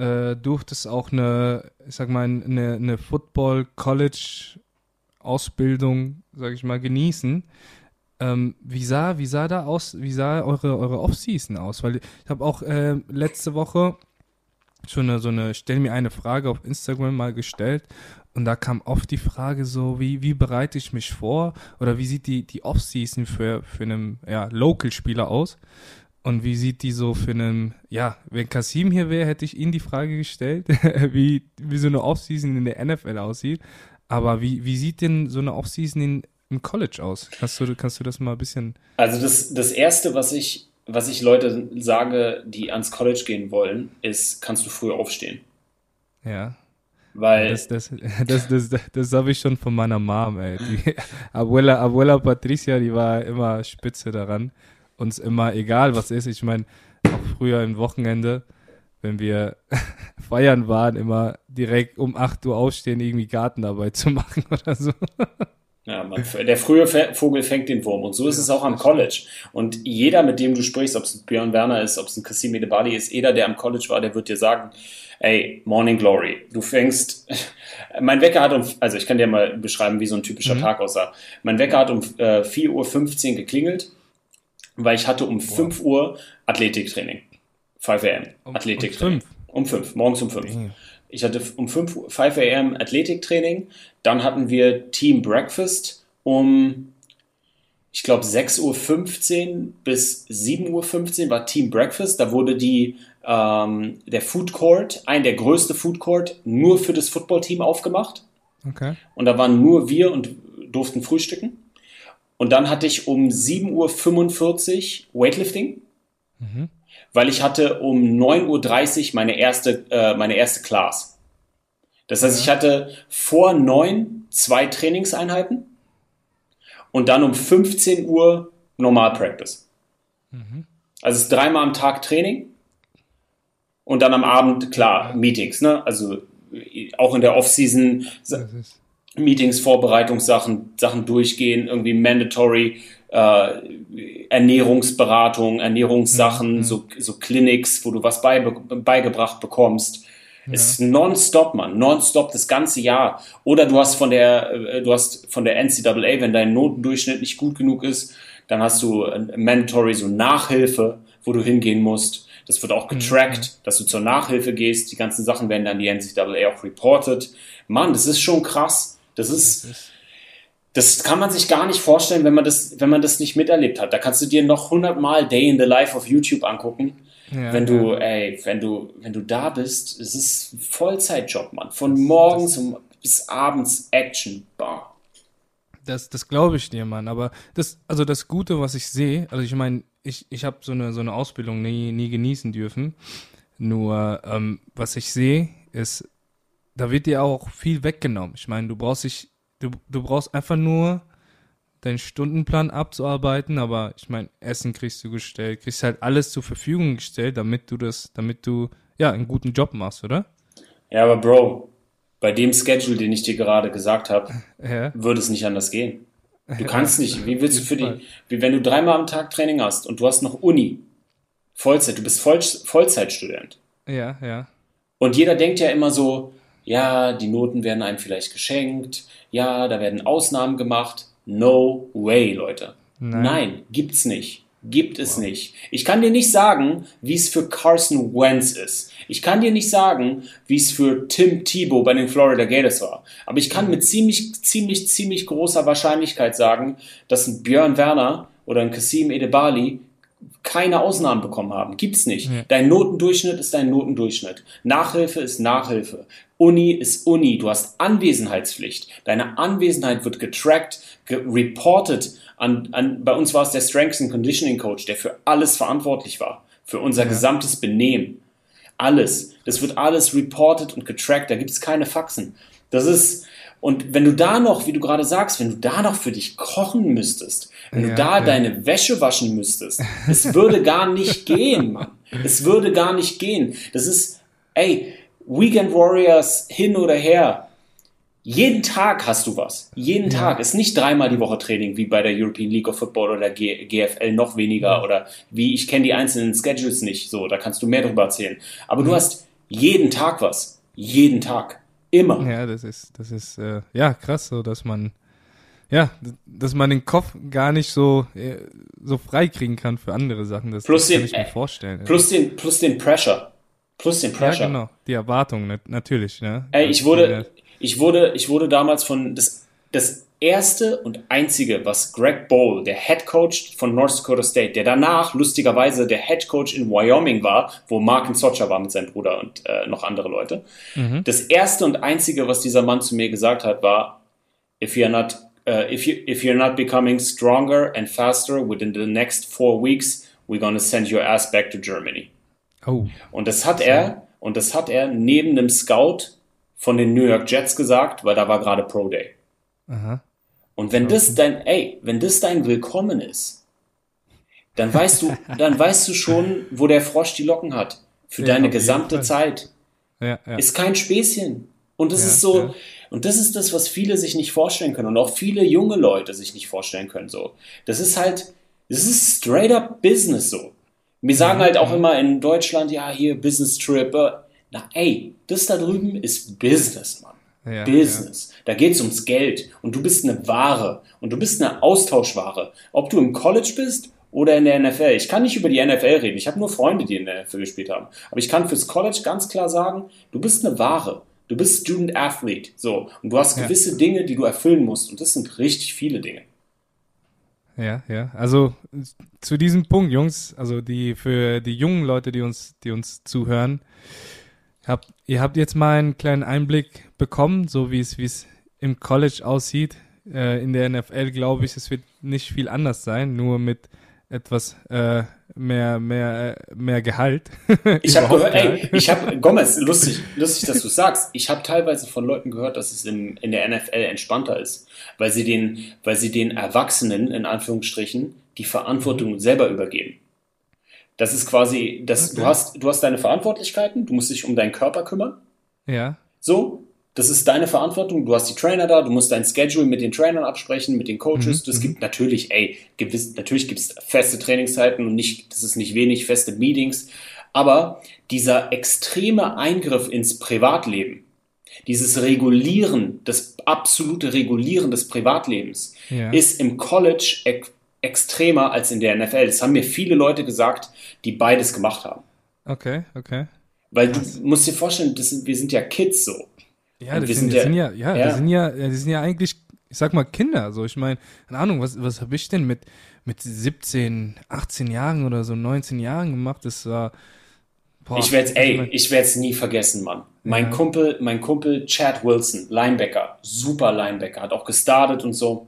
äh, durftest auch eine, ich sag mal, eine, eine Football-College-Ausbildung, sag ich mal, genießen. Ähm, wie sah, wie sah da aus, wie sah eure, eure Offseason aus? Weil ich habe auch äh, letzte Woche schon eine, so eine, stell mir eine Frage auf Instagram mal gestellt und da kam oft die Frage so, wie, wie bereite ich mich vor oder wie sieht die, die Offseason für, für einen ja, Local-Spieler aus? Und wie sieht die so für einen, ja, wenn Kasim hier wäre, hätte ich ihn die Frage gestellt, wie, wie so eine Offseason in der NFL aussieht. Aber wie, wie sieht denn so eine Offseason in, im College aus? Kannst du, kannst du das mal ein bisschen. Also das, das Erste, was ich, was ich Leute sage, die ans College gehen wollen, ist, kannst du früher aufstehen. Ja. Weil. Das, das, das, das, das, das habe ich schon von meiner Mom, ey. Die Abuela, Abuela Patricia, die war immer spitze daran. Uns immer egal, was ist. Ich meine, auch früher im Wochenende, wenn wir feiern waren, immer direkt um 8 Uhr aufstehen, irgendwie Gartenarbeit zu machen oder so. Ja, man, der frühe Vogel fängt den Wurm. Und so ist es auch am College. Und jeder, mit dem du sprichst, ob es Björn Werner ist, ob es ein Kassim Edebali ist, jeder, der am College war, der wird dir sagen, ey, Morning Glory. Du fängst, mein Wecker hat um, also ich kann dir mal beschreiben, wie so ein typischer mhm. Tag aussah. Mein Wecker hat um äh, 4.15 Uhr geklingelt, weil ich hatte um wow. 5 Uhr Athletiktraining. 5 am. Um, Athletiktraining. Um 5, morgens um 5. Mhm. Ich hatte um 5, 5 am Athletiktraining, dann hatten wir Team Breakfast um, ich glaube, 6.15 Uhr bis 7.15 Uhr war Team Breakfast. Da wurde die ähm, der Food Court, ein der größte Food Court, nur für das Footballteam aufgemacht. Okay. Und da waren nur wir und durften frühstücken. Und dann hatte ich um 7.45 Uhr Weightlifting, mhm. weil ich hatte um 9.30 Uhr meine erste, äh, meine erste Class. Das heißt, ich hatte vor 9 zwei Trainingseinheiten und dann um 15 Uhr Normal Practice. Mhm. Also es ist dreimal am Tag Training und dann am Abend, klar, Meetings, ne? Also auch in der Off-Season Meetings, Vorbereitungssachen, Sachen durchgehen, irgendwie mandatory äh, Ernährungsberatung, Ernährungssachen, mhm. so, so Clinics, wo du was beibe beigebracht bekommst. Ja. Ist nonstop, Mann, nonstop das ganze Jahr. Oder du hast von der, äh, du hast von der NCAA, wenn dein Notendurchschnitt nicht gut genug ist, dann hast du mandatory so Nachhilfe, wo du hingehen musst. Das wird auch mhm, getrackt, mhm. dass du zur Nachhilfe gehst. Die ganzen Sachen werden dann die NCAA auch reported. Mann, das ist schon krass. Das ist, das kann man sich gar nicht vorstellen, wenn man das, wenn man das nicht miterlebt hat. Da kannst du dir noch hundertmal Day in the Life auf YouTube angucken. Ja, wenn du, ja. ey, wenn du, wenn du da bist, es ist ein Vollzeitjob, Mann. Von morgens um, bis abends Action. Bah. Das, das glaube ich dir, Mann. Aber das, also das Gute, was ich sehe, also ich meine, ich, ich habe so eine, so eine Ausbildung nie, nie genießen dürfen. Nur, ähm, was ich sehe, ist, da wird dir auch viel weggenommen. Ich meine, du brauchst dich, du, du brauchst einfach nur deinen Stundenplan abzuarbeiten, aber ich meine, Essen kriegst du gestellt, kriegst halt alles zur Verfügung gestellt, damit du das, damit du ja einen guten Job machst, oder? Ja, aber Bro, bei dem Schedule, den ich dir gerade gesagt habe, ja. würde es nicht anders gehen. Du kannst nicht. Wie willst du für die, wie wenn du dreimal am Tag Training hast und du hast noch Uni, Vollzeit, du bist Voll, Vollzeitstudent. Ja, ja. Und jeder denkt ja immer so, ja, die Noten werden einem vielleicht geschenkt, ja, da werden Ausnahmen gemacht. No way, Leute. Nein, Nein gibt's nicht. Gibt es wow. nicht. Ich kann dir nicht sagen, wie es für Carson Wentz ist. Ich kann dir nicht sagen, wie es für Tim Tebow bei den Florida Gators war. Aber ich kann mit ziemlich, ziemlich, ziemlich großer Wahrscheinlichkeit sagen, dass ein Björn Werner oder ein Kasim Edebali keine Ausnahmen bekommen haben. Gibt's nicht. Ja. Dein Notendurchschnitt ist dein Notendurchschnitt. Nachhilfe ist Nachhilfe. Uni ist Uni. Du hast Anwesenheitspflicht. Deine Anwesenheit wird getrackt, gereportet. An, an, bei uns war es der Strengths and Conditioning Coach, der für alles verantwortlich war. Für unser ja. gesamtes Benehmen. Alles. Das wird alles reported und getrackt. Da gibt es keine Faxen. Das ist, und wenn du da noch, wie du gerade sagst, wenn du da noch für dich kochen müsstest, wenn ja, du da ja. deine Wäsche waschen müsstest, es würde gar nicht gehen, Mann. Es würde gar nicht gehen. Das ist, ey, Weekend Warriors hin oder her. Jeden Tag hast du was. Jeden ja. Tag. Ist nicht dreimal die Woche Training wie bei der European League of Football oder G GFL noch weniger oder wie ich kenne die einzelnen Schedules nicht. So, da kannst du mehr drüber erzählen. Aber du hast jeden Tag was. Jeden Tag. Immer. Ja, das ist, das ist, äh, ja, krass, so, dass man, ja, dass man den Kopf gar nicht so, äh, so frei kriegen kann für andere Sachen. Das, plus das kann ich mir vorstellen. Plus den, plus den Pressure. Plus den Pressure. Ja, genau. Die Erwartung, natürlich, ne? Ey, ich wurde, ich wurde, ich wurde damals von, das, das erste und einzige, was Greg Bowl, der Head Coach von North Dakota State, der danach lustigerweise der Head Coach in Wyoming war, wo Mark Socha war mit seinem Bruder und äh, noch andere Leute. Mhm. Das erste und einzige, was dieser Mann zu mir gesagt hat, war, if you're not, uh, if you, if you're not becoming stronger and faster within the next four weeks, we're gonna send your ass back to Germany. Oh. Und das hat er, und das hat er neben dem Scout von den New York Jets gesagt, weil da war gerade Pro Day. Aha. Und wenn das dein, ey, wenn das dein Willkommen ist, dann weißt du, dann weißt du schon, wo der Frosch die Locken hat. Für ja, deine gesamte Zeit. Ja, ja. Ist kein Späßchen. Und das ist so, und das ist das, was viele sich nicht vorstellen können und auch viele junge Leute sich nicht vorstellen können, so. Das ist halt, das ist straight up Business so. Wir sagen halt auch immer in Deutschland, ja, hier Business Trip. Äh, na, ey, das da drüben ist Business, Mann. Ja, Business. Ja. Da geht's ums Geld. Und du bist eine Ware. Und du bist eine Austauschware. Ob du im College bist oder in der NFL. Ich kann nicht über die NFL reden. Ich habe nur Freunde, die in der NFL gespielt haben. Aber ich kann fürs College ganz klar sagen, du bist eine Ware. Du bist Student Athlete. So. Und du hast gewisse ja. Dinge, die du erfüllen musst. Und das sind richtig viele Dinge. Ja, ja. Also zu diesem Punkt, Jungs, also die für die jungen Leute, die uns, die uns zuhören, habt, ihr habt jetzt mal einen kleinen Einblick bekommen, so wie es, wie es im College aussieht. Äh, in der NFL glaube ich, es wird nicht viel anders sein, nur mit etwas äh, mehr, mehr, mehr Gehalt. ich habe gehört, ey, ich habe, Gomez, lustig, lustig, dass du sagst. Ich habe teilweise von Leuten gehört, dass es in, in der NFL entspannter ist, weil sie den, weil sie den Erwachsenen, in Anführungsstrichen, die Verantwortung mhm. selber übergeben. Das ist quasi, das, okay. du hast, du hast deine Verantwortlichkeiten, du musst dich um deinen Körper kümmern. Ja. So, das ist deine Verantwortung. Du hast die Trainer da, du musst dein Schedule mit den Trainern absprechen, mit den Coaches. Es mhm. gibt natürlich, ey, gewiss, natürlich gibt es feste Trainingszeiten und nicht, das ist nicht wenig, feste Meetings. Aber dieser extreme Eingriff ins Privatleben, dieses Regulieren, das absolute Regulieren des Privatlebens, ja. ist im College ex extremer als in der NFL. Das haben mir viele Leute gesagt, die beides gemacht haben. Okay, okay. Weil du musst dir vorstellen, sind, wir sind ja Kids so. Ja, das sind, sind, ja, ja, ja, Die sind ja, die sind ja eigentlich, ich sag mal, Kinder. So, ich meine, keine Ahnung, was, was habe ich denn mit, mit 17, 18 Jahren oder so 19 Jahren gemacht? Das war. Boah, ich werde ey, ich werde es nie vergessen, Mann. Mein ja. Kumpel, mein Kumpel Chad Wilson, Linebacker, super Linebacker, hat auch gestartet und so.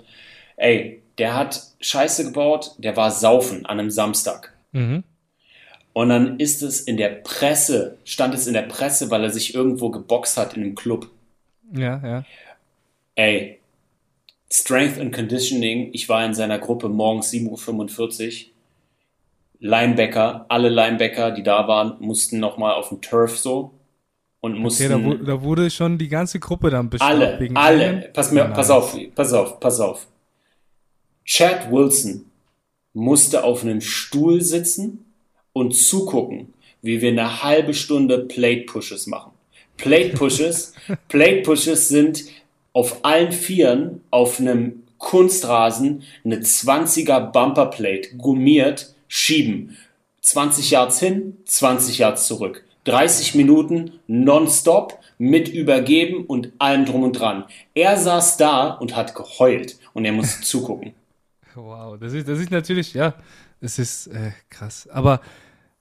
Ey, der hat Scheiße gebaut, der war saufen an einem Samstag. Mhm. Und dann ist es in der Presse, stand es in der Presse, weil er sich irgendwo geboxt hat in einem Club. Ja, ja. Ey, Strength and Conditioning, ich war in seiner Gruppe morgens 7.45 Uhr. Linebacker, alle Linebacker, die da waren, mussten nochmal auf den Turf so und mussten. Okay, da, da, wurde schon die ganze Gruppe dann bestraft. Alle, alle. Pass, mir, pass auf, pass auf, pass auf. Chad Wilson musste auf einem Stuhl sitzen und zugucken, wie wir eine halbe Stunde Plate Pushes machen. Plate Pushes. Plate Pushes sind auf allen Vieren auf einem Kunstrasen eine 20er Bumper Plate gummiert schieben. 20 Yards hin, 20 Yards zurück. 30 Minuten nonstop mit übergeben und allem drum und dran. Er saß da und hat geheult und er musste zugucken. Wow, das ist, das ist natürlich, ja, es ist äh, krass. Aber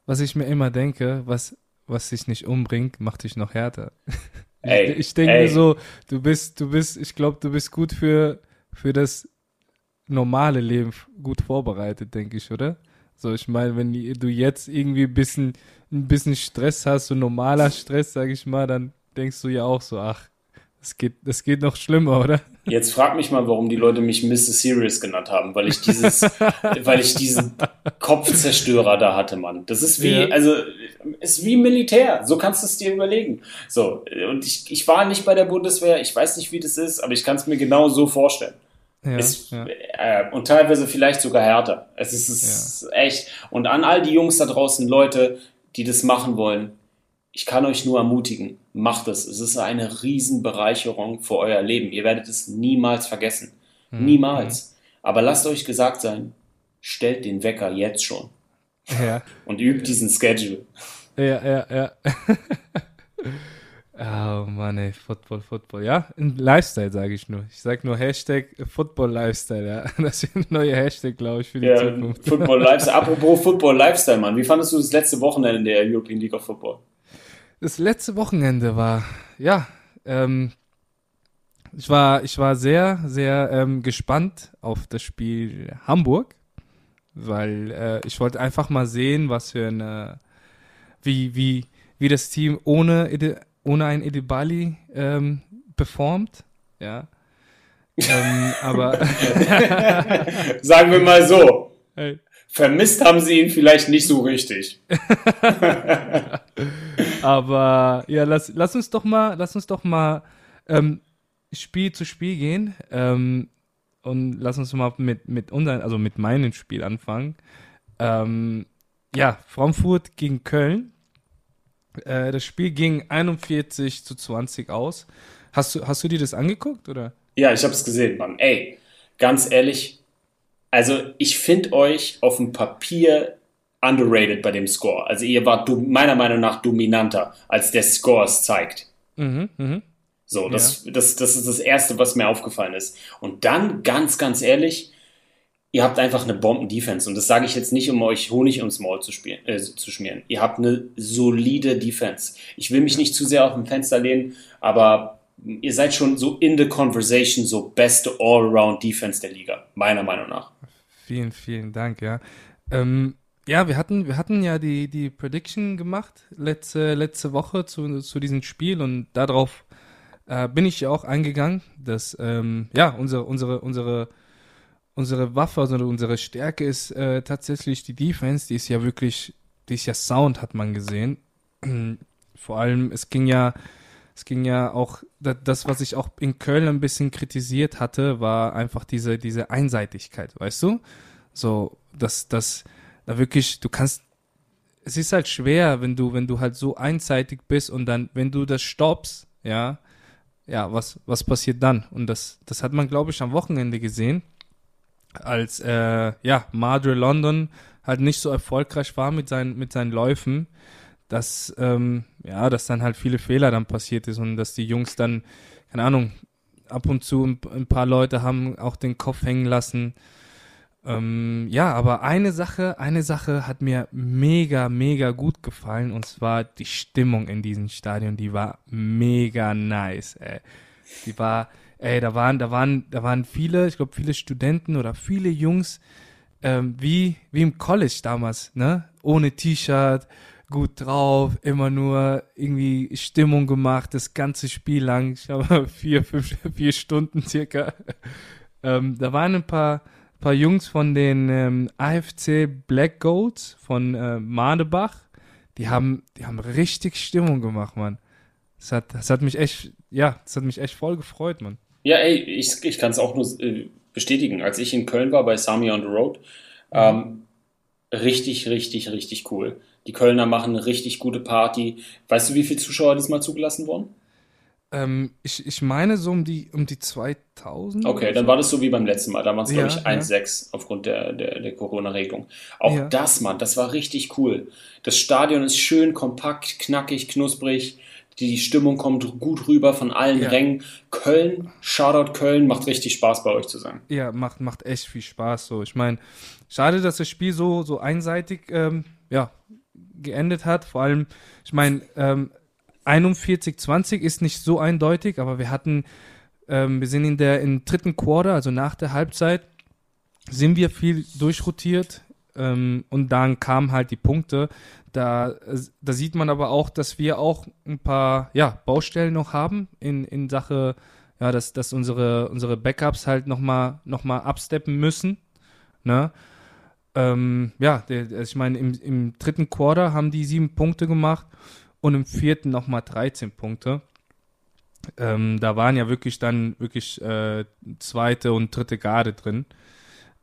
was ich mir immer denke, was, was dich nicht umbringt, macht dich noch härter. Ey, ich denke mir so, du bist, du bist, ich glaube, du bist gut für, für das normale Leben gut vorbereitet, denke ich, oder? So, ich meine, wenn du jetzt irgendwie ein bisschen, ein bisschen Stress hast, so normaler Stress, sag ich mal, dann denkst du ja auch so, ach, das geht, das geht noch schlimmer, oder? Jetzt frag mich mal, warum die Leute mich Mr. Serious genannt haben, weil ich dieses, weil ich diesen Kopfzerstörer da hatte, Mann. Das ist wie, ja. also, ist wie Militär. So kannst du es dir überlegen. So. Und ich, ich war nicht bei der Bundeswehr. Ich weiß nicht, wie das ist, aber ich kann es mir genau so vorstellen. Ja, ist, ja. Äh, und teilweise vielleicht sogar härter. Es ist, es ist echt. Und an all die Jungs da draußen, Leute, die das machen wollen, ich kann euch nur ermutigen, macht es. Es ist eine Riesenbereicherung für euer Leben. Ihr werdet es niemals vergessen. Mhm. Niemals. Aber lasst euch gesagt sein, stellt den Wecker jetzt schon. Ja. Und übt diesen Schedule. Ja, ja, ja. oh Mann, ey, Football, Football. Ja, ein Lifestyle sage ich nur. Ich sage nur Hashtag Football Lifestyle, ja. Das ist ein neuer Hashtag, glaube ich, für die ja, Zukunft. Football Lifestyle. Apropos Football Lifestyle, Mann. Wie fandest du das letzte Wochenende der European League of Football? Das letzte Wochenende war, ja, ähm, ich war, ich war sehr, sehr ähm, gespannt auf das Spiel Hamburg, weil äh, ich wollte einfach mal sehen, was für eine, wie, wie, wie das Team ohne, ohne ein Edibali ähm, performt, ja. ähm, aber sagen wir mal so. Hey. Vermisst haben sie ihn vielleicht nicht so richtig. Aber ja, lass, lass uns doch mal, lass uns doch mal ähm, Spiel zu Spiel gehen. Ähm, und lass uns mal mit, mit unseren, also mit meinem Spiel anfangen. Ähm, ja, Frankfurt gegen Köln. Äh, das Spiel ging 41 zu 20 aus. Hast du, hast du dir das angeguckt, oder? Ja, ich habe es gesehen, Mann. Ey, ganz ehrlich, also ich finde euch auf dem Papier underrated bei dem Score. Also ihr wart meiner Meinung nach dominanter, als der Score es zeigt. Mhm, mh. So, das, ja. das, das ist das Erste, was mir aufgefallen ist. Und dann, ganz, ganz ehrlich, ihr habt einfach eine Bomben-Defense. Und das sage ich jetzt nicht, um euch Honig ums Maul zu, spielen, äh, zu schmieren. Ihr habt eine solide Defense. Ich will mich nicht zu sehr auf dem Fenster lehnen, aber ihr seid schon so in the conversation, so beste All-Around-Defense der Liga, meiner Meinung nach. Vielen, vielen Dank, ja. Ähm, ja, wir hatten, wir hatten ja die, die Prediction gemacht letzte, letzte Woche zu, zu diesem Spiel und darauf äh, bin ich ja auch eingegangen, dass ähm, ja, unsere, unsere, unsere, unsere Waffe, also unsere Stärke ist äh, tatsächlich die Defense, die ist ja wirklich, die ist ja Sound, hat man gesehen. Vor allem, es ging ja, es ging ja auch, das, was ich auch in Köln ein bisschen kritisiert hatte, war einfach diese, diese Einseitigkeit, weißt du? So, dass, dass da wirklich, du kannst, es ist halt schwer, wenn du, wenn du halt so einseitig bist und dann, wenn du das stoppst, ja, ja, was, was passiert dann? Und das, das hat man, glaube ich, am Wochenende gesehen, als, äh, ja, Madre London halt nicht so erfolgreich war mit seinen, mit seinen Läufen dass, ähm, ja, dass dann halt viele Fehler dann passiert ist und dass die Jungs dann, keine Ahnung, ab und zu ein, ein paar Leute haben auch den Kopf hängen lassen. Ähm, ja, aber eine Sache, eine Sache hat mir mega, mega gut gefallen und zwar die Stimmung in diesem Stadion, die war mega nice, ey. Die war, ey, da waren, da waren, da waren viele, ich glaube, viele Studenten oder viele Jungs, ähm, wie, wie im College damals, ne? Ohne T-Shirt, gut drauf, immer nur irgendwie Stimmung gemacht, das ganze Spiel lang. Ich habe vier, fünf, vier Stunden circa. Ähm, da waren ein paar, paar Jungs von den ähm, AFC Black Goats von äh, Madebach. Die haben, die haben richtig Stimmung gemacht, Mann. Das hat, das hat mich echt, ja, das hat mich echt voll gefreut, Mann. Ja, ey, ich, ich kann es auch nur äh, bestätigen. Als ich in Köln war bei Sami on the Road, ähm, richtig, richtig, richtig cool. Die Kölner machen eine richtig gute Party. Weißt du, wie viele Zuschauer diesmal zugelassen wurden? Ähm, ich, ich meine so um die, um die 2000. Okay, dann war das so wie beim letzten Mal. Da waren es, glaube Ja, ich, ja. 1,6 aufgrund der, der, der Corona-Regelung. Auch Ja. das, Mann, das war richtig cool. Das Stadion ist schön, kompakt, knackig, knusprig. Die Stimmung kommt gut rüber von allen Ja. Rängen. Köln, Shoutout Köln, macht richtig Spaß bei euch zu sein. Ja, macht, macht echt viel Spaß. So, ich meine, schade, dass das Spiel so, so einseitig ähm, ja, geendet hat. Vor allem, ich meine, ähm, 41-20 ist nicht so eindeutig, aber wir hatten, ähm, wir sind in der im dritten Quarter, also nach der Halbzeit, sind wir viel durchrotiert ähm, und dann kamen halt die Punkte. Da, da sieht man aber auch, dass wir auch ein paar ja, Baustellen noch haben in, in Sache, ja, dass, dass unsere, unsere Backups halt nochmal noch mal absteppen müssen. Ne? Ähm, ja, der, ich meine, im, im dritten Quarter haben die sieben Punkte gemacht und im vierten nochmal 13 Punkte. Ähm, da waren ja wirklich dann wirklich äh, zweite und dritte Garde drin.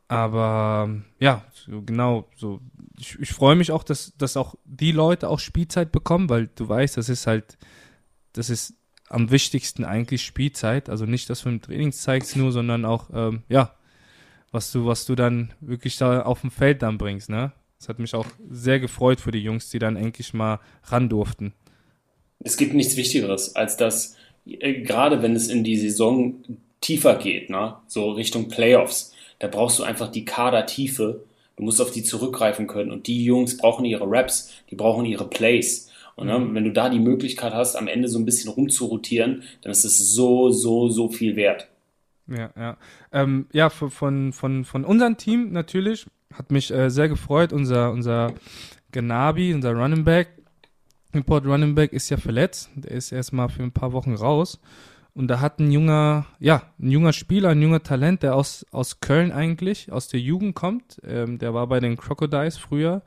Aber ja, so genau, so ich, ich freue mich auch, dass, dass auch die Leute auch Spielzeit bekommen, weil du weißt, das ist halt, das ist am wichtigsten eigentlich Spielzeit. Also nicht, dass du im Training zeigst nur, sondern auch, ähm, ja, was du, was du dann wirklich da auf dem Feld dann bringst, ne? Das hat mich auch sehr gefreut für die Jungs, die dann endlich mal ran durften. Es gibt nichts Wichtigeres, als dass, äh, gerade wenn es in die Saison tiefer geht, ne, so Richtung Playoffs, da brauchst du einfach die Kadertiefe. Du musst auf die zurückgreifen können. Und die Jungs brauchen ihre Raps, die brauchen ihre Plays. Und ne, wenn du da die Möglichkeit hast, am Ende so ein bisschen rumzurotieren, dann ist es so, so, so viel wert. Ja, ja. Ähm, ja, von, von, von unserem Team natürlich hat mich äh, sehr gefreut. Unser, unser Ganabi, unser Running Back, Import Running Back ist ja verletzt. Der ist erstmal für ein paar Wochen raus. Und da hat ein junger, ja, ein junger Spieler, ein junger Talent, der aus, aus Köln eigentlich, aus der Jugend kommt. Ähm, der war bei den Crocodiles früher.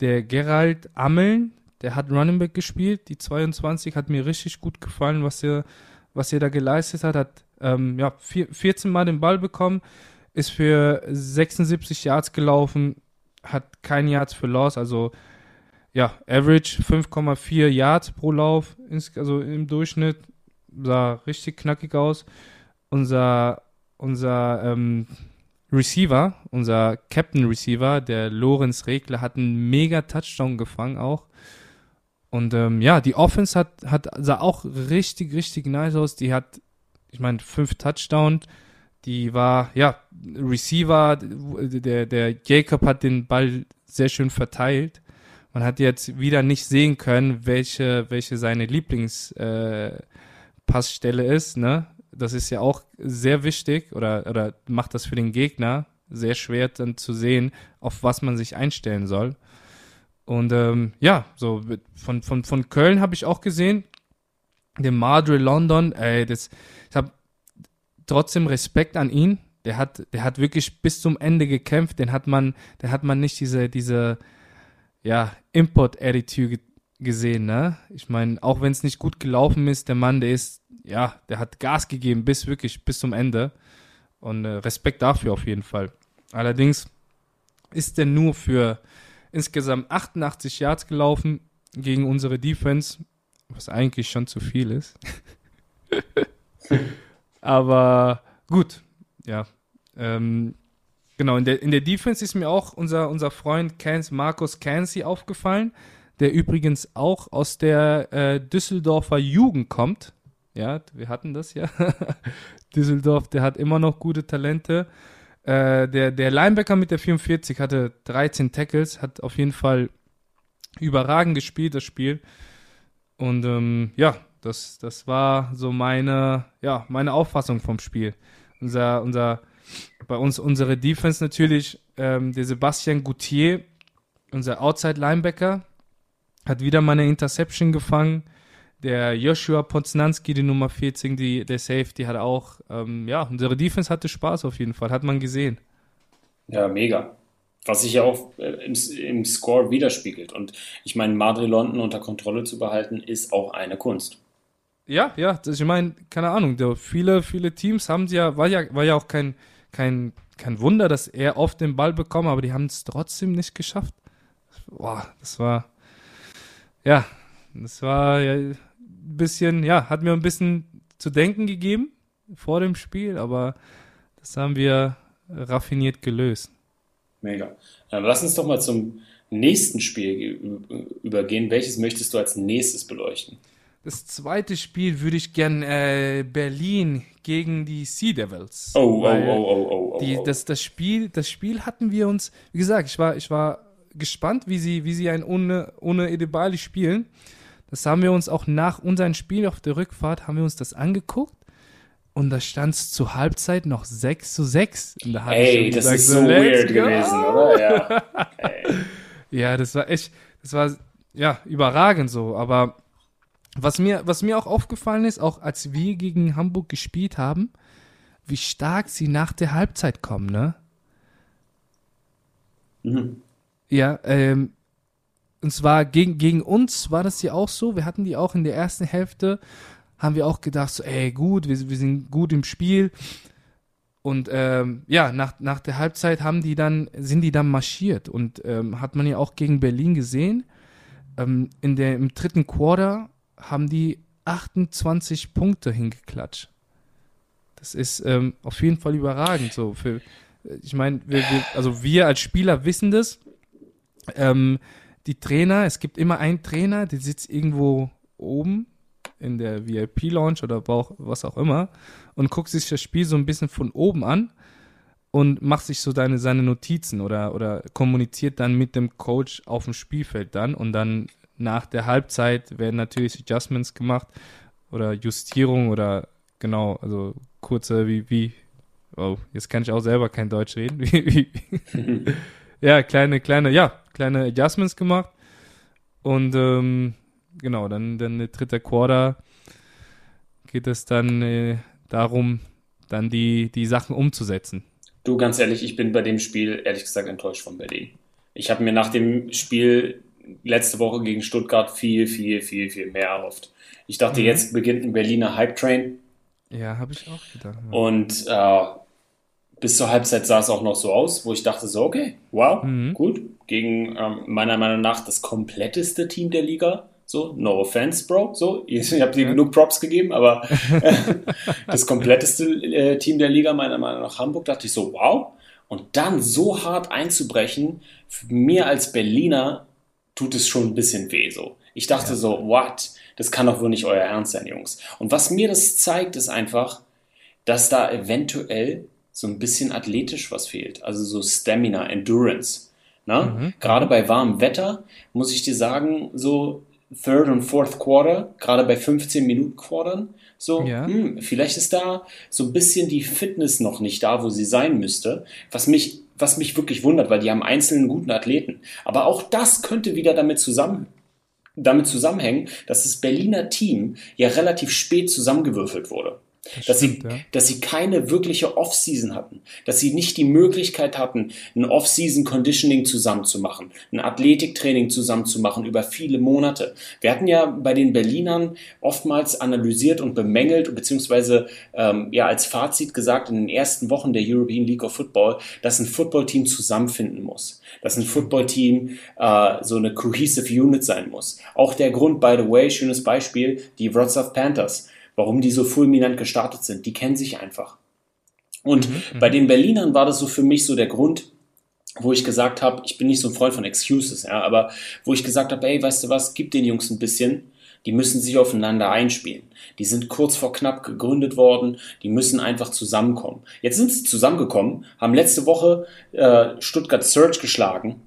Der Gerald Ammeln, der hat Running Back gespielt. Die 22 hat mir richtig gut gefallen, was er, was er da geleistet hat. Hat ähm, ja, vier, 14 Mal den Ball bekommen, ist für 76 Yards gelaufen, hat kein Yards für Loss, also ja, Average 5,4 Yards pro Lauf, also im Durchschnitt, sah richtig knackig aus. Unser, unser ähm, Receiver, unser Captain Receiver, der Lorenz Regler, hat einen mega Touchdown gefangen auch. Und ähm, ja, die Offense hat, hat, sah auch richtig, richtig nice aus. Die hat, ich meine, fünf Touchdowns. Die war, ja, Receiver, der, der Jacob hat den Ball sehr schön verteilt. Man hat jetzt wieder nicht sehen können, welche, welche seine Lieblingspassstelle äh, ist, ne? Das ist ja auch sehr wichtig oder, oder macht das für den Gegner sehr schwer dann zu sehen, auf was man sich einstellen soll. Und ähm, ja, so von, von, von Köln habe ich auch gesehen, den Madre London, ey, das, ich habe trotzdem Respekt an ihn. Der hat, der hat wirklich bis zum Ende gekämpft. Den hat man, der hat man nicht diese, diese, ja, Import-Attitude gesehen, ne? Ich meine, auch wenn es nicht gut gelaufen ist, der Mann, der ist, ja, der hat Gas gegeben bis wirklich bis zum Ende. Und äh, Respekt dafür auf jeden Fall. Allerdings ist er nur für insgesamt 88 Yards gelaufen gegen unsere Defense, was eigentlich schon zu viel ist. Aber gut, ja. Ähm, genau, in der, in der Defense ist mir auch unser, unser Freund Cans, Markus Cansey aufgefallen, der übrigens auch aus der äh, Düsseldorfer Jugend kommt. Ja, wir hatten das ja. Düsseldorf, der hat immer noch gute Talente. Äh, der, der Linebacker mit der 44 hatte 13 Tackles, hat auf jeden Fall überragend gespielt, das Spiel. Und ähm, ja, das, das war so meine, ja, meine Auffassung vom Spiel. Unser, unser, bei uns unsere Defense natürlich, ähm, der Sebastian Goutier, unser Outside Linebacker, hat wieder mal eine Interception gefangen. Der Joshua Poznanski, die Nummer 14, die, der Safety, hat auch, ähm, ja, unsere Defense hatte Spaß auf jeden Fall, hat man gesehen. Ja, mega. Was sich ja auch äh, im, im Score widerspiegelt. Und ich meine, Madrid London unter Kontrolle zu behalten, ist auch eine Kunst. Ja, ja, ich meine, keine Ahnung, viele, viele Teams haben sie ja, war ja, war ja auch kein, kein, kein Wunder, dass er oft den Ball bekommen, aber die haben es trotzdem nicht geschafft. Boah, das war, ja, das war ja ein bisschen, ja, hat mir ein bisschen zu denken gegeben vor dem Spiel, aber das haben wir raffiniert gelöst. Mega. Dann lass uns doch mal zum nächsten Spiel übergehen. Welches möchtest du als nächstes beleuchten? Das zweite Spiel würde ich gern äh, Berlin gegen die Sea Devils. Oh, oh, oh, oh, oh, oh, die, oh. Das, das, Spiel, das Spiel hatten wir uns, wie gesagt, ich war, ich war gespannt, wie sie, wie sie ein ohne, ohne Edebali spielen. Das haben wir uns auch nach unserem Spiel auf der Rückfahrt, haben wir uns das angeguckt. Und da stand es zur Halbzeit noch 6 zu 6. Und da Ey, das gesagt, ist so weird go. gewesen, oder? Ja. ja, das war echt, das war ja überragend so. Aber was mir, was mir auch aufgefallen ist, auch als wir gegen Hamburg gespielt haben, wie stark sie nach der Halbzeit kommen, ne? Mhm. Ja, ähm, und zwar gegen, gegen uns war das ja auch so. Wir hatten die auch in der ersten Hälfte, haben wir auch gedacht, so, ey, gut, wir, wir sind gut im Spiel. Und ähm, ja, nach, nach der Halbzeit haben die dann, sind die dann marschiert. Und ähm, hat man ja auch gegen Berlin gesehen. Ähm, in der, Im dritten Quarter haben die 28 Punkte hingeklatscht. Das ist ähm, auf jeden Fall überragend. So für, ich meine, also wir als Spieler wissen das. Ähm, die Trainer, es gibt immer einen Trainer, der sitzt irgendwo oben in der VIP-Lounge oder was auch immer und guckt sich das Spiel so ein bisschen von oben an und macht sich so deine, seine Notizen oder, oder kommuniziert dann mit dem Coach auf dem Spielfeld dann und dann nach der Halbzeit werden natürlich Adjustments gemacht oder Justierung oder genau, also kurze wie, wie, oh, jetzt kann ich auch selber kein Deutsch reden. ja, kleine, kleine, ja, kleine Adjustments gemacht. Und ähm, genau, dann, dann der dritte Quarter geht es dann äh, darum, dann die, die Sachen umzusetzen. Du, ganz ehrlich, ich bin bei dem Spiel ehrlich gesagt enttäuscht von Berlin. Ich habe mir nach dem Spiel letzte Woche gegen Stuttgart viel, viel, viel, viel mehr erhofft. Ich dachte, mhm. jetzt beginnt ein Berliner Hype-Train. Ja, habe ich auch gedacht. Ja. Und äh, bis zur Halbzeit sah es auch noch so aus, wo ich dachte so, okay, wow, mhm. gut. Gegen ähm, meiner Meinung nach das kompletteste Team der Liga. So, no offense, Bro. So, ich habe dir ja. genug Props gegeben, aber das kompletteste äh, Team der Liga, meiner Meinung nach Hamburg, dachte ich so, wow. Und dann so hart einzubrechen, mir als Berliner tut es schon ein bisschen weh so. Ich dachte ja. so, what? Das kann doch wohl nicht euer Ernst sein, Jungs. Und was mir das zeigt, ist einfach, dass da eventuell so ein bisschen athletisch was fehlt. Also so Stamina, Endurance. Na? Mhm. Gerade bei warmem Wetter muss ich dir sagen, so Third und Fourth Quarter, gerade bei 15 Minuten Quartern, so, ja. hm, vielleicht ist da so ein bisschen die Fitness noch nicht da, wo sie sein müsste, was mich, was mich wirklich wundert, weil die haben einzelnen guten Athleten. Aber auch das könnte wieder damit zusammen, damit zusammenhängen, dass das Berliner Team ja relativ spät zusammengewürfelt wurde. Das dass, stimmt, sie, ja. dass sie keine wirkliche Off-Season hatten, dass sie nicht die Möglichkeit hatten, ein Off-Season-Conditioning zusammenzumachen, ein Athletiktraining zusammenzumachen über viele Monate. Wir hatten ja bei den Berlinern oftmals analysiert und bemängelt, beziehungsweise ähm, ja als Fazit gesagt in den ersten Wochen der European League of Football, dass ein Footballteam zusammenfinden muss, dass ein Footballteam äh, so eine cohesive Unit sein muss. Auch der Grund, by the way, schönes Beispiel, die Wrocław Panthers warum die so fulminant gestartet sind. Die kennen sich einfach. Und mhm, mhm, bei den Berlinern war das so für mich so der Grund, wo ich gesagt habe, ich bin nicht so ein Freund von Excuses, ja, aber wo ich gesagt habe, ey, weißt du was, gib den Jungs ein bisschen, die müssen sich aufeinander einspielen. Die sind kurz vor knapp gegründet worden, die müssen einfach zusammenkommen. Jetzt sind sie zusammengekommen, haben letzte Woche äh, Stuttgart Search geschlagen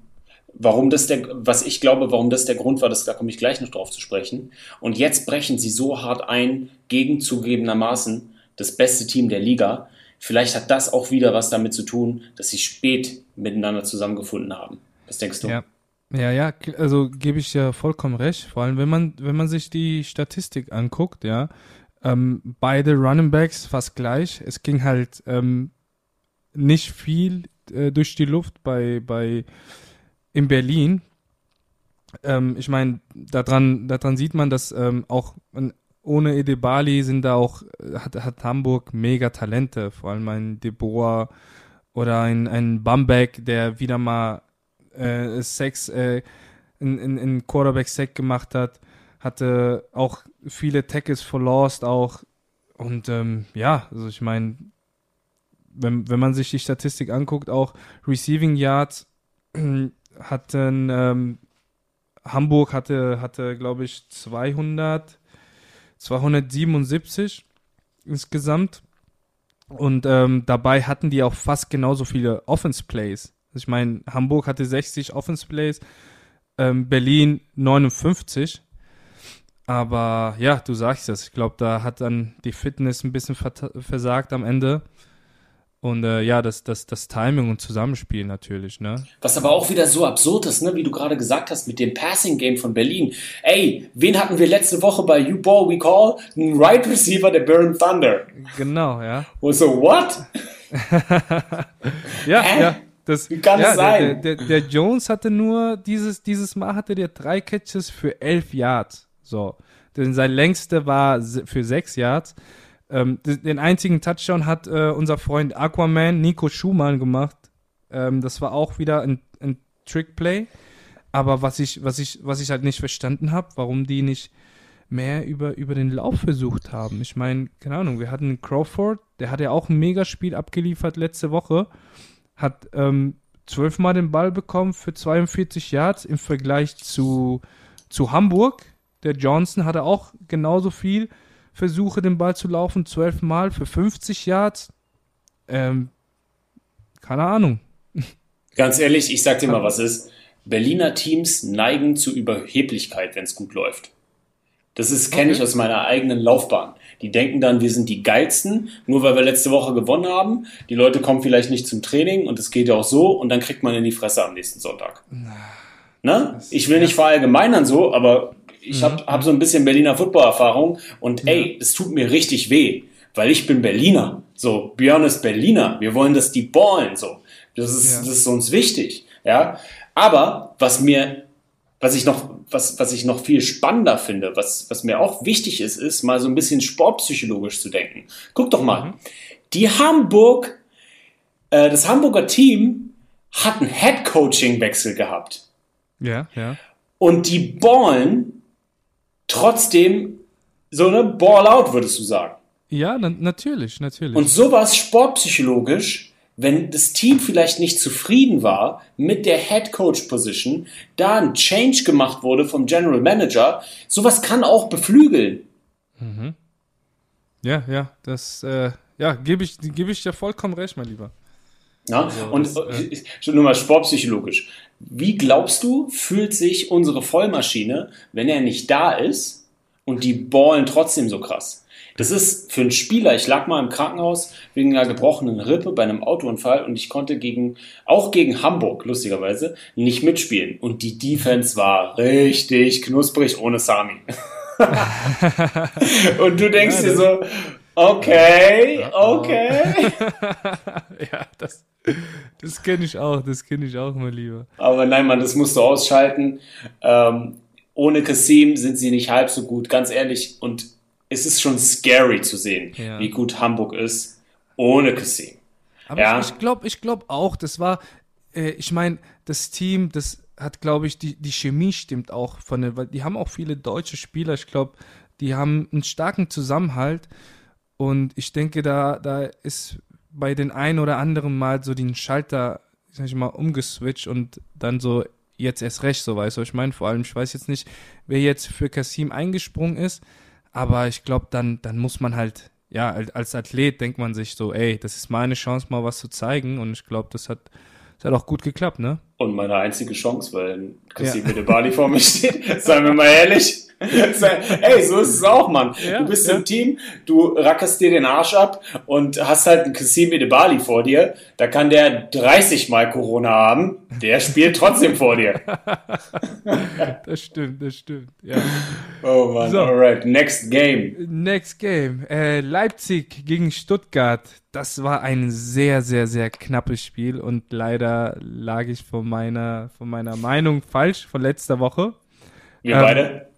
Warum das der, was ich glaube, warum das der Grund war, das, da komme ich gleich noch drauf zu sprechen. Und jetzt brechen sie so hart ein, gegen zugegebenermaßen das beste Team der Liga. Vielleicht hat das auch wieder was damit zu tun, dass sie spät miteinander zusammengefunden haben. Was denkst du? Ja. Ja, ja, also gebe ich ja vollkommen recht. Vor allem, wenn man, wenn man sich die Statistik anguckt, ja, ähm, beide Running Backs fast gleich. Es ging halt ähm, nicht viel äh, durch die Luft bei, bei in Berlin, ähm, ich meine, daran, daran sieht man, dass ähm, auch ohne Edebali sind da auch, äh, hat, hat Hamburg mega Talente, vor allem ein De Boer oder ein, ein Bambeck, der wieder mal äh, Sex, äh, in, in, in Quarterback-Sack gemacht hat, hatte auch viele Tackles for Lost auch. Und ähm, ja, also ich meine, wenn, wenn man sich die Statistik anguckt, auch Receiving Yards hatten ähm, Hamburg hatte, hatte glaube ich, 200, 277 insgesamt. Und ähm, dabei hatten die auch fast genauso viele Offense Plays. Ich meine, Hamburg hatte 60 Offense Plays, ähm, Berlin 59. Aber ja, du sagst es. Ich glaube, da hat dann die Fitness ein bisschen versagt am Ende. Und äh, ja, das, das, das Timing und Zusammenspiel natürlich, ne? Was aber auch wieder so absurd ist, ne, wie du gerade gesagt hast, mit dem Passing Game von Berlin. Ey, wen hatten wir letzte Woche bei You Ball We Call? Ein Right Receiver der Burn Thunder. Genau, ja. Und so, what? ja, Hä? ja. Das, Wie kann ja, es sein? Der, der, der, Jones hatte nur, dieses, dieses Mal hatte der drei Catches für elf Yards. So. Denn sein längster war für sechs Yards. Ähm, den einzigen Touchdown hat äh, unser Freund Aquaman Nico Schumann gemacht. Ähm, das war auch wieder ein, ein Trickplay. Aber was ich, was ich, was ich halt nicht verstanden habe, warum die nicht mehr über, über den Lauf versucht haben. Ich meine, keine Ahnung, wir hatten Crawford, der hat ja auch ein Megaspiel abgeliefert letzte Woche, hat ähm, zwölfmal den Ball bekommen für 42 Yards im Vergleich zu, zu Hamburg. Der Johnson hatte auch genauso viel. Versuche, den Ball zu laufen, zwölfmal für 50 Yards. Ähm, keine Ahnung. Ganz ehrlich, ich sag dir mal, was ist. Berliner Teams neigen zu Überheblichkeit, wenn es gut läuft. Das ist kenne okay. ich aus meiner eigenen Laufbahn. Die denken dann, wir sind die geilsten, nur weil wir letzte Woche gewonnen haben. Die Leute kommen vielleicht nicht zum Training und es geht ja auch so und dann kriegt man in die Fresse am nächsten Sonntag. Na? Ich will nicht verallgemeinern so, aber ich mhm. habe hab so ein bisschen Berliner Football-Erfahrung und ey, es tut mir richtig weh, weil ich bin Berliner. So, Björn ist Berliner. Wir wollen, dass die ballen, so. Das ist, ja. das ist uns wichtig, ja. Aber was mir, was ich noch, was, was ich noch viel spannender finde, was, was mir auch wichtig ist, ist mal so ein bisschen sportpsychologisch zu denken. Guck doch mal. Mhm. Die Hamburg, äh, das Hamburger Team hat einen Head-Coaching-Wechsel gehabt. Ja, ja. Und die ballen trotzdem so eine Ball out, würdest du sagen. Ja, na natürlich, natürlich. Und sowas sportpsychologisch, wenn das Team vielleicht nicht zufrieden war mit der Head Coach Position, da ein Change gemacht wurde vom General Manager, sowas kann auch beflügeln. Mhm. Ja, ja, das, äh, ja, gebe ich, gebe ich dir vollkommen recht, mein Lieber. Ja, also, und das, äh, schon nur mal sportpsychologisch. Wie glaubst du, fühlt sich unsere Vollmaschine, wenn er nicht da ist und die ballen trotzdem so krass? Das ist für einen Spieler, ich lag mal im Krankenhaus wegen einer gebrochenen Rippe bei einem Autounfall und ich konnte gegen, auch gegen Hamburg, lustigerweise, nicht mitspielen. Und die Defense war richtig knusprig ohne Sami. und du denkst ja, dir so, okay, okay. ja, das, das kenne ich auch, das kenne ich auch, mein Lieber. Aber nein, Mann, das musst du ausschalten. Ähm, ohne Kasim sind sie nicht halb so gut, ganz ehrlich. Und es ist schon scary zu sehen, ja. wie gut Hamburg ist ohne Kasim. Aber ja. ich, ich glaube ich glaub auch, das war, äh, ich meine, das Team, das hat, glaube ich, die, die Chemie stimmt auch von den, weil die haben auch viele deutsche Spieler, ich glaube, die haben einen starken Zusammenhalt und ich denke, da, da ist bei den einen oder anderen mal so den Schalter, sag ich mal, umgeswitcht und dann so jetzt erst recht, so weißt du, ich meine, vor allem, ich weiß jetzt nicht, wer jetzt für Kasim eingesprungen ist, aber ich glaube, dann, dann muss man halt, ja, als Athlet denkt man sich so, ey, das ist meine Chance, mal was zu zeigen und ich glaube, das hat, das hat auch gut geklappt, ne? Und meine einzige Chance, weil Kasim ja. mit Bali vor mir steht, seien wir mal ehrlich. Ey, so ist es auch, Mann. Ja, du bist ja. im Team, du rackerst dir den Arsch ab und hast halt einen Kassim Bali vor dir. Da kann der 30 Mal Corona haben. Der spielt trotzdem vor dir. das stimmt, das stimmt. Ja. Oh Mann, so. alright. Next game. Next game. Äh, Leipzig gegen Stuttgart. Das war ein sehr, sehr, sehr knappes Spiel und leider lag ich von meiner, von meiner Meinung falsch von letzter Woche. Wir ähm, beide?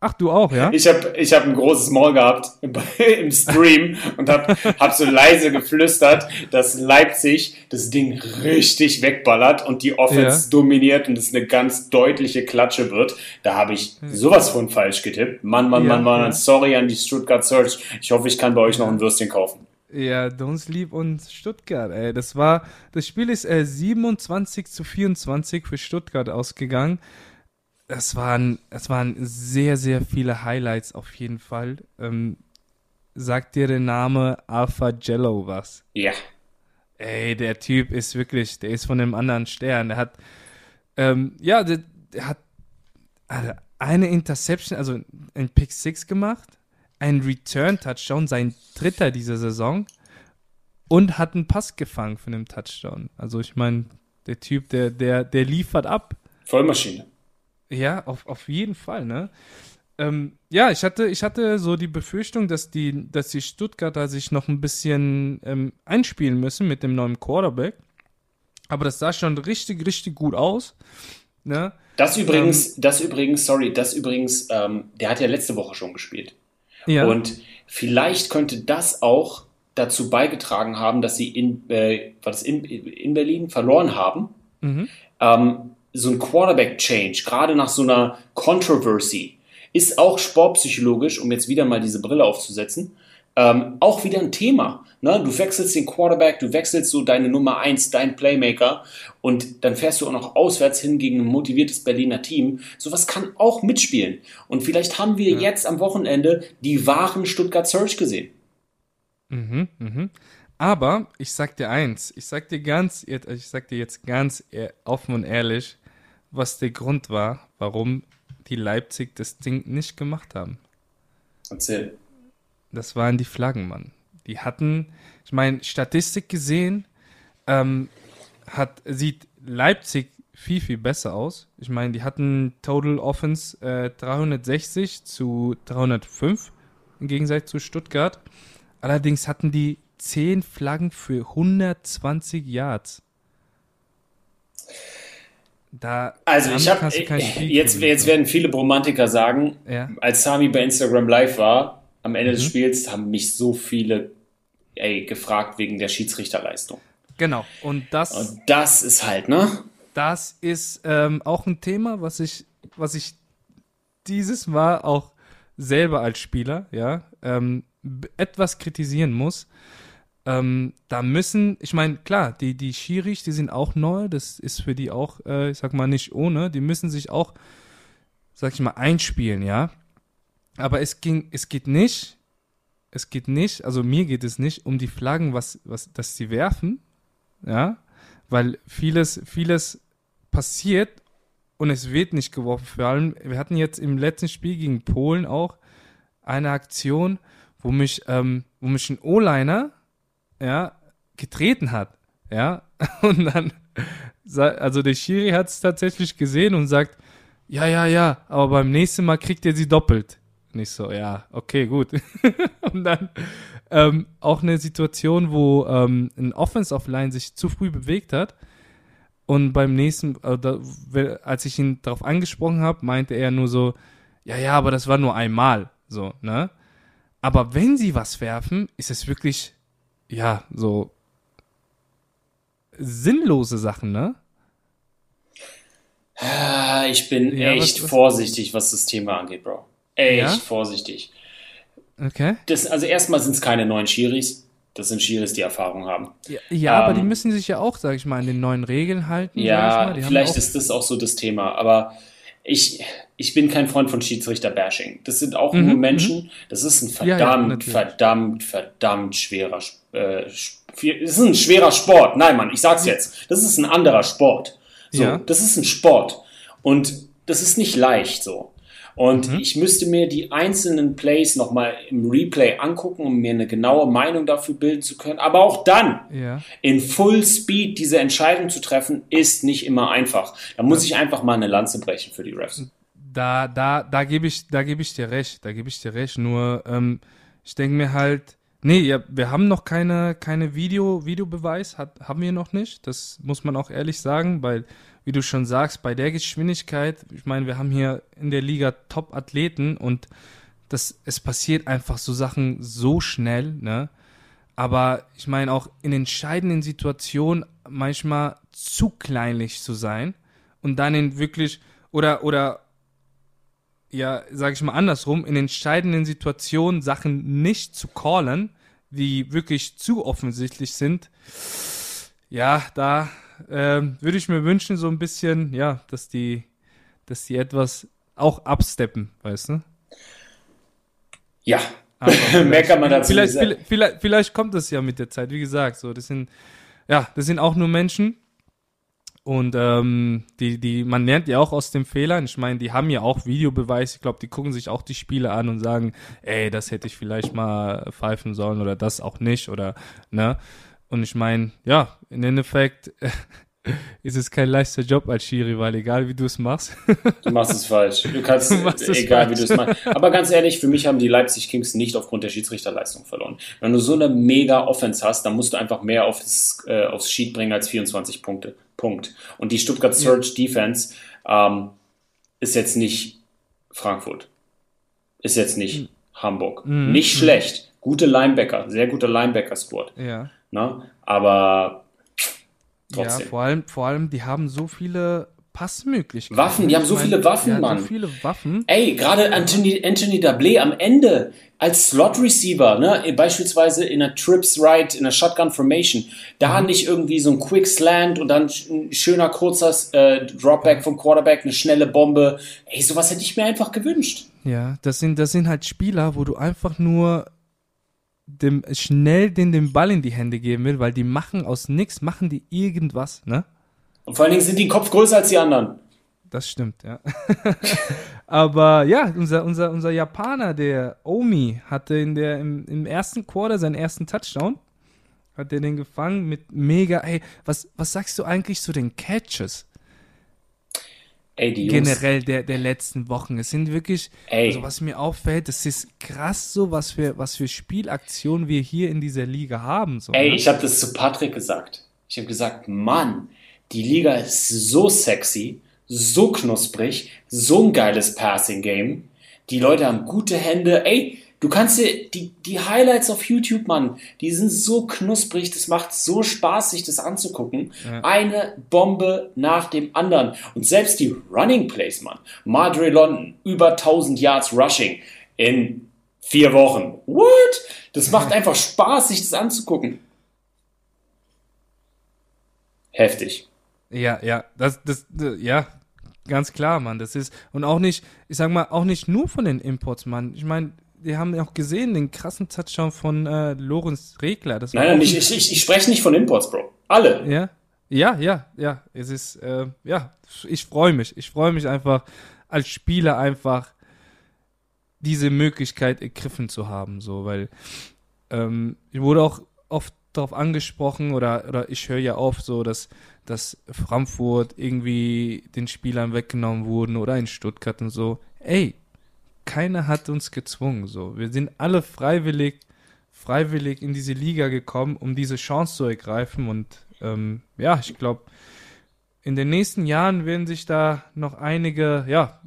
Ach, du auch, ja? Ich habe ich hab ein großes Maul gehabt im Stream und habe hab so leise geflüstert, dass Leipzig das Ding richtig wegballert und die Offense ja. dominiert und es eine ganz deutliche Klatsche wird. Da habe ich sowas von falsch getippt. Mann, Mann, ja, Mann, Mann, ja. sorry an die Stuttgart Search. Ich hoffe, ich kann bei euch noch ein Würstchen kaufen. Ja, Don't Sleep und Stuttgart, ey. Das war, das Spiel ist äh, 27 zu 24 für Stuttgart ausgegangen es waren, es waren sehr, sehr viele Highlights auf jeden Fall. Ähm, sagt dir der Name Alpha Jello was? Ja. Ey, der Typ ist wirklich, der ist von einem anderen Stern. Der hat, ähm, ja, der, der hat, eine Interception, also ein Pick 6 gemacht, ein Return-Touchdown, sein dritter dieser Saison und hat einen Pass gefangen für einen Touchdown. Also ich meine, der Typ, der, der, der liefert ab. Vollmaschine. Ja, auf, auf jeden Fall, ne? Ähm, ja, ich hatte, ich hatte so die Befürchtung, dass die, dass die Stuttgarter sich noch ein bisschen ähm, einspielen müssen mit dem neuen Quarterback. Aber das sah schon richtig, richtig gut aus. Ne? Das übrigens, ähm, das übrigens, sorry, das übrigens, ähm, der hat ja letzte Woche schon gespielt. Ja. Und vielleicht könnte das auch dazu beigetragen haben, dass sie in, äh, was in, in Berlin verloren haben. Mhm. Ähm, so ein Quarterback-Change, gerade nach so einer Controversy, ist auch sportpsychologisch, um jetzt wieder mal diese Brille aufzusetzen, ähm, auch wieder ein Thema. Ne? Du wechselst den Quarterback, du wechselst so deine Nummer 1, dein Playmaker und dann fährst du auch noch auswärts hin gegen ein motiviertes Berliner Team. Sowas kann auch mitspielen. Und vielleicht haben wir ja. jetzt am Wochenende die wahren Stuttgart Search gesehen. Mhm, mhm. Aber ich sag dir eins, ich sag dir ganz, ich sag dir jetzt ganz offen und ehrlich, was der Grund war, warum die Leipzig das Ding nicht gemacht haben. Erzähl. Das waren die Flaggen, Mann. Die hatten, ich meine, Statistik gesehen, ähm, hat, sieht Leipzig viel, viel besser aus. Ich meine, die hatten Total Offense äh, 360 zu 305 im Gegensatz zu Stuttgart. Allerdings hatten die 10 Flaggen für 120 Yards. Da also ich habe jetzt, jetzt werden viele Bromantiker sagen, ja. als Sami bei Instagram live war, am Ende mhm. des Spiels haben mich so viele ey, gefragt wegen der Schiedsrichterleistung. Genau. Und das, Und das ist halt, ne? Das ist ähm, auch ein Thema, was ich, was ich dieses Mal auch selber als Spieler, ja, ähm, etwas kritisieren muss. Ähm, da müssen, ich meine, klar, die, die Schiris, die sind auch neu, das ist für die auch, äh, ich sag mal, nicht ohne, die müssen sich auch, sag ich mal, einspielen, ja. Aber es ging, es geht nicht, es geht nicht, also mir geht es nicht um die Flaggen, was, was, dass sie werfen, ja, weil vieles, vieles passiert und es wird nicht geworfen. Vor allem, wir hatten jetzt im letzten Spiel gegen Polen auch eine Aktion, wo mich, ähm, wo mich ein O-Liner ja, getreten hat, ja, und dann, also der Schiri hat es tatsächlich gesehen und sagt, ja, ja, ja, aber beim nächsten Mal kriegt er sie doppelt. Nicht so, ja, okay, gut. und dann ähm, auch eine Situation, wo ähm, ein Offense-Offline sich zu früh bewegt hat und beim nächsten, äh, als ich ihn darauf angesprochen habe, meinte er nur so, ja, ja, aber das war nur einmal, so, ne? Aber wenn sie was werfen, ist es wirklich ja, so sinnlose Sachen, ne? Ah, ich bin ja, echt was, was? vorsichtig, was das Thema angeht, Bro. Echt ja? vorsichtig. Okay. Das, also erstmal sind es keine neuen Schiris. Das sind Schiris, die Erfahrung haben. Ja, ja ähm, aber die ähm, müssen sich ja auch, sag ich mal, an den neuen Regeln halten. Ja, vielleicht ist das auch so das Thema. Aber ich, ich bin kein Freund von Schiedsrichter-Bashing. Das sind auch mhm, nur Menschen. Mhm. Das ist ein verdammt, ja, ja, verdammt, verdammt schwerer, äh, es ist ein schwerer Sport. Nein, Mann, ich sag's jetzt. Das ist ein anderer Sport. So, ja. das ist ein Sport. Und das ist nicht leicht so. Und mhm. ich müsste mir die einzelnen Plays nochmal im Replay angucken, um mir eine genaue Meinung dafür bilden zu können. Aber auch dann, ja. in Full Speed diese Entscheidung zu treffen, ist nicht immer einfach. Da muss ich einfach mal eine Lanze brechen für die Refs. Da, da, da gebe ich, da gebe ich dir recht, da gebe ich dir recht. Nur, ähm, ich denke mir halt, nee, ja, wir haben noch keine, keine Video, Videobeweis, hat, haben wir noch nicht. Das muss man auch ehrlich sagen, weil wie du schon sagst, bei der Geschwindigkeit, ich meine, wir haben hier in der Liga Top-Athleten und das, es passiert einfach so Sachen so schnell, ne? Aber ich meine auch in entscheidenden Situationen manchmal zu kleinlich zu sein und dann in wirklich oder oder ja, sag ich mal andersrum, in entscheidenden Situationen Sachen nicht zu callen, die wirklich zu offensichtlich sind. Ja, da äh, würde ich mir wünschen, so ein bisschen, ja, dass die, dass die etwas auch absteppen, weißt du? Ja, mehr kann man dazu vielleicht, sagen. Vielleicht, vielleicht kommt das ja mit der Zeit, wie gesagt, so, das sind, ja, das sind auch nur Menschen. Und ähm, die, die, man lernt ja auch aus den Fehlern. Ich meine, die haben ja auch Videobeweis. Ich glaube, die gucken sich auch die Spiele an und sagen, ey, das hätte ich vielleicht mal pfeifen sollen oder das auch nicht oder ne. Und ich meine, ja, im Endeffekt ist es kein leichter Job als Schiri, weil egal wie du es machst. du machst es falsch. Du kannst, du egal falsch. wie du es machst. Aber ganz ehrlich, für mich haben die Leipzig Kings nicht aufgrund der Schiedsrichterleistung verloren. Wenn du so eine mega Offense hast, dann musst du einfach mehr aufs, äh, aufs Sheet bringen als 24 Punkte. Punkt. Und die Stuttgart Surge. Defense ähm, ist jetzt nicht Frankfurt. Ist jetzt nicht mhm. Hamburg. Mhm. Nicht mhm. schlecht. Gute Linebacker, sehr guter Linebacker-Squad. Ja. Ne? Aber trotzdem. Ja, vor allem, vor allem, die haben so viele Passmöglichkeiten. Waffen, die haben so meine, viele Waffen, ja, Mann. So viele Waffen. Ey, gerade Anthony, Anthony Dablé am Ende als Slot Receiver, ne, beispielsweise in einer Trips Right, in einer Shotgun Formation, da mhm. nicht irgendwie so ein Quick Slant und dann ein schöner kurzer äh, Dropback vom Quarterback, eine schnelle Bombe. Ey, sowas hätte ich mir einfach gewünscht. Ja, das sind, das sind halt Spieler, wo du einfach nur dem, schnell den, den Ball in die Hände geben will, weil die machen aus nichts, machen die irgendwas, ne? Und vor allen Dingen sind die Kopf größer als die anderen. Das stimmt, ja. Aber ja, unser, unser, unser Japaner, der Omi, hatte in der, im, im ersten Quarter seinen ersten Touchdown. Hat er den gefangen mit mega, ey, was, was sagst du eigentlich zu den Catches? Ey. Generell der, der letzten Wochen. Es sind wirklich, Ey. also was mir auffällt, es ist krass so, was für, was für Spielaktionen wir hier in dieser Liga haben. So, Ey, ne? ich habe das zu Patrick gesagt. Ich habe gesagt, Mann, die Liga ist so sexy, so knusprig, so ein geiles Passing-Game. Die Leute haben gute Hände. Ey, Du kannst dir die, die Highlights auf YouTube, Mann, die sind so knusprig, das macht so Spaß, sich das anzugucken. Ja. Eine Bombe nach dem anderen. Und selbst die Running Plays, Mann. Madre London, über 1000 Yards Rushing in vier Wochen. What? Das macht einfach Spaß, sich das anzugucken. Heftig. Ja, ja, das, das, ja, ganz klar, Mann. Das ist, und auch nicht, ich sag mal, auch nicht nur von den Imports, Mann. Ich meine, wir haben ja auch gesehen, den krassen Touchdown von äh, Lorenz Regler. Das nein, nein, ich, ich, ich spreche nicht von Imports, Bro. Alle. Ja, ja, ja, ja. Es ist, äh, ja, ich freue mich. Ich freue mich einfach, als Spieler einfach diese Möglichkeit ergriffen zu haben, so, weil ähm, ich wurde auch oft darauf angesprochen oder, oder ich höre ja oft so, dass, dass Frankfurt irgendwie den Spielern weggenommen wurden oder in Stuttgart und so. Ey, keiner hat uns gezwungen. So, wir sind alle freiwillig, freiwillig in diese Liga gekommen, um diese Chance zu ergreifen. Und ähm, ja, ich glaube, in den nächsten Jahren werden sich da noch einige, ja,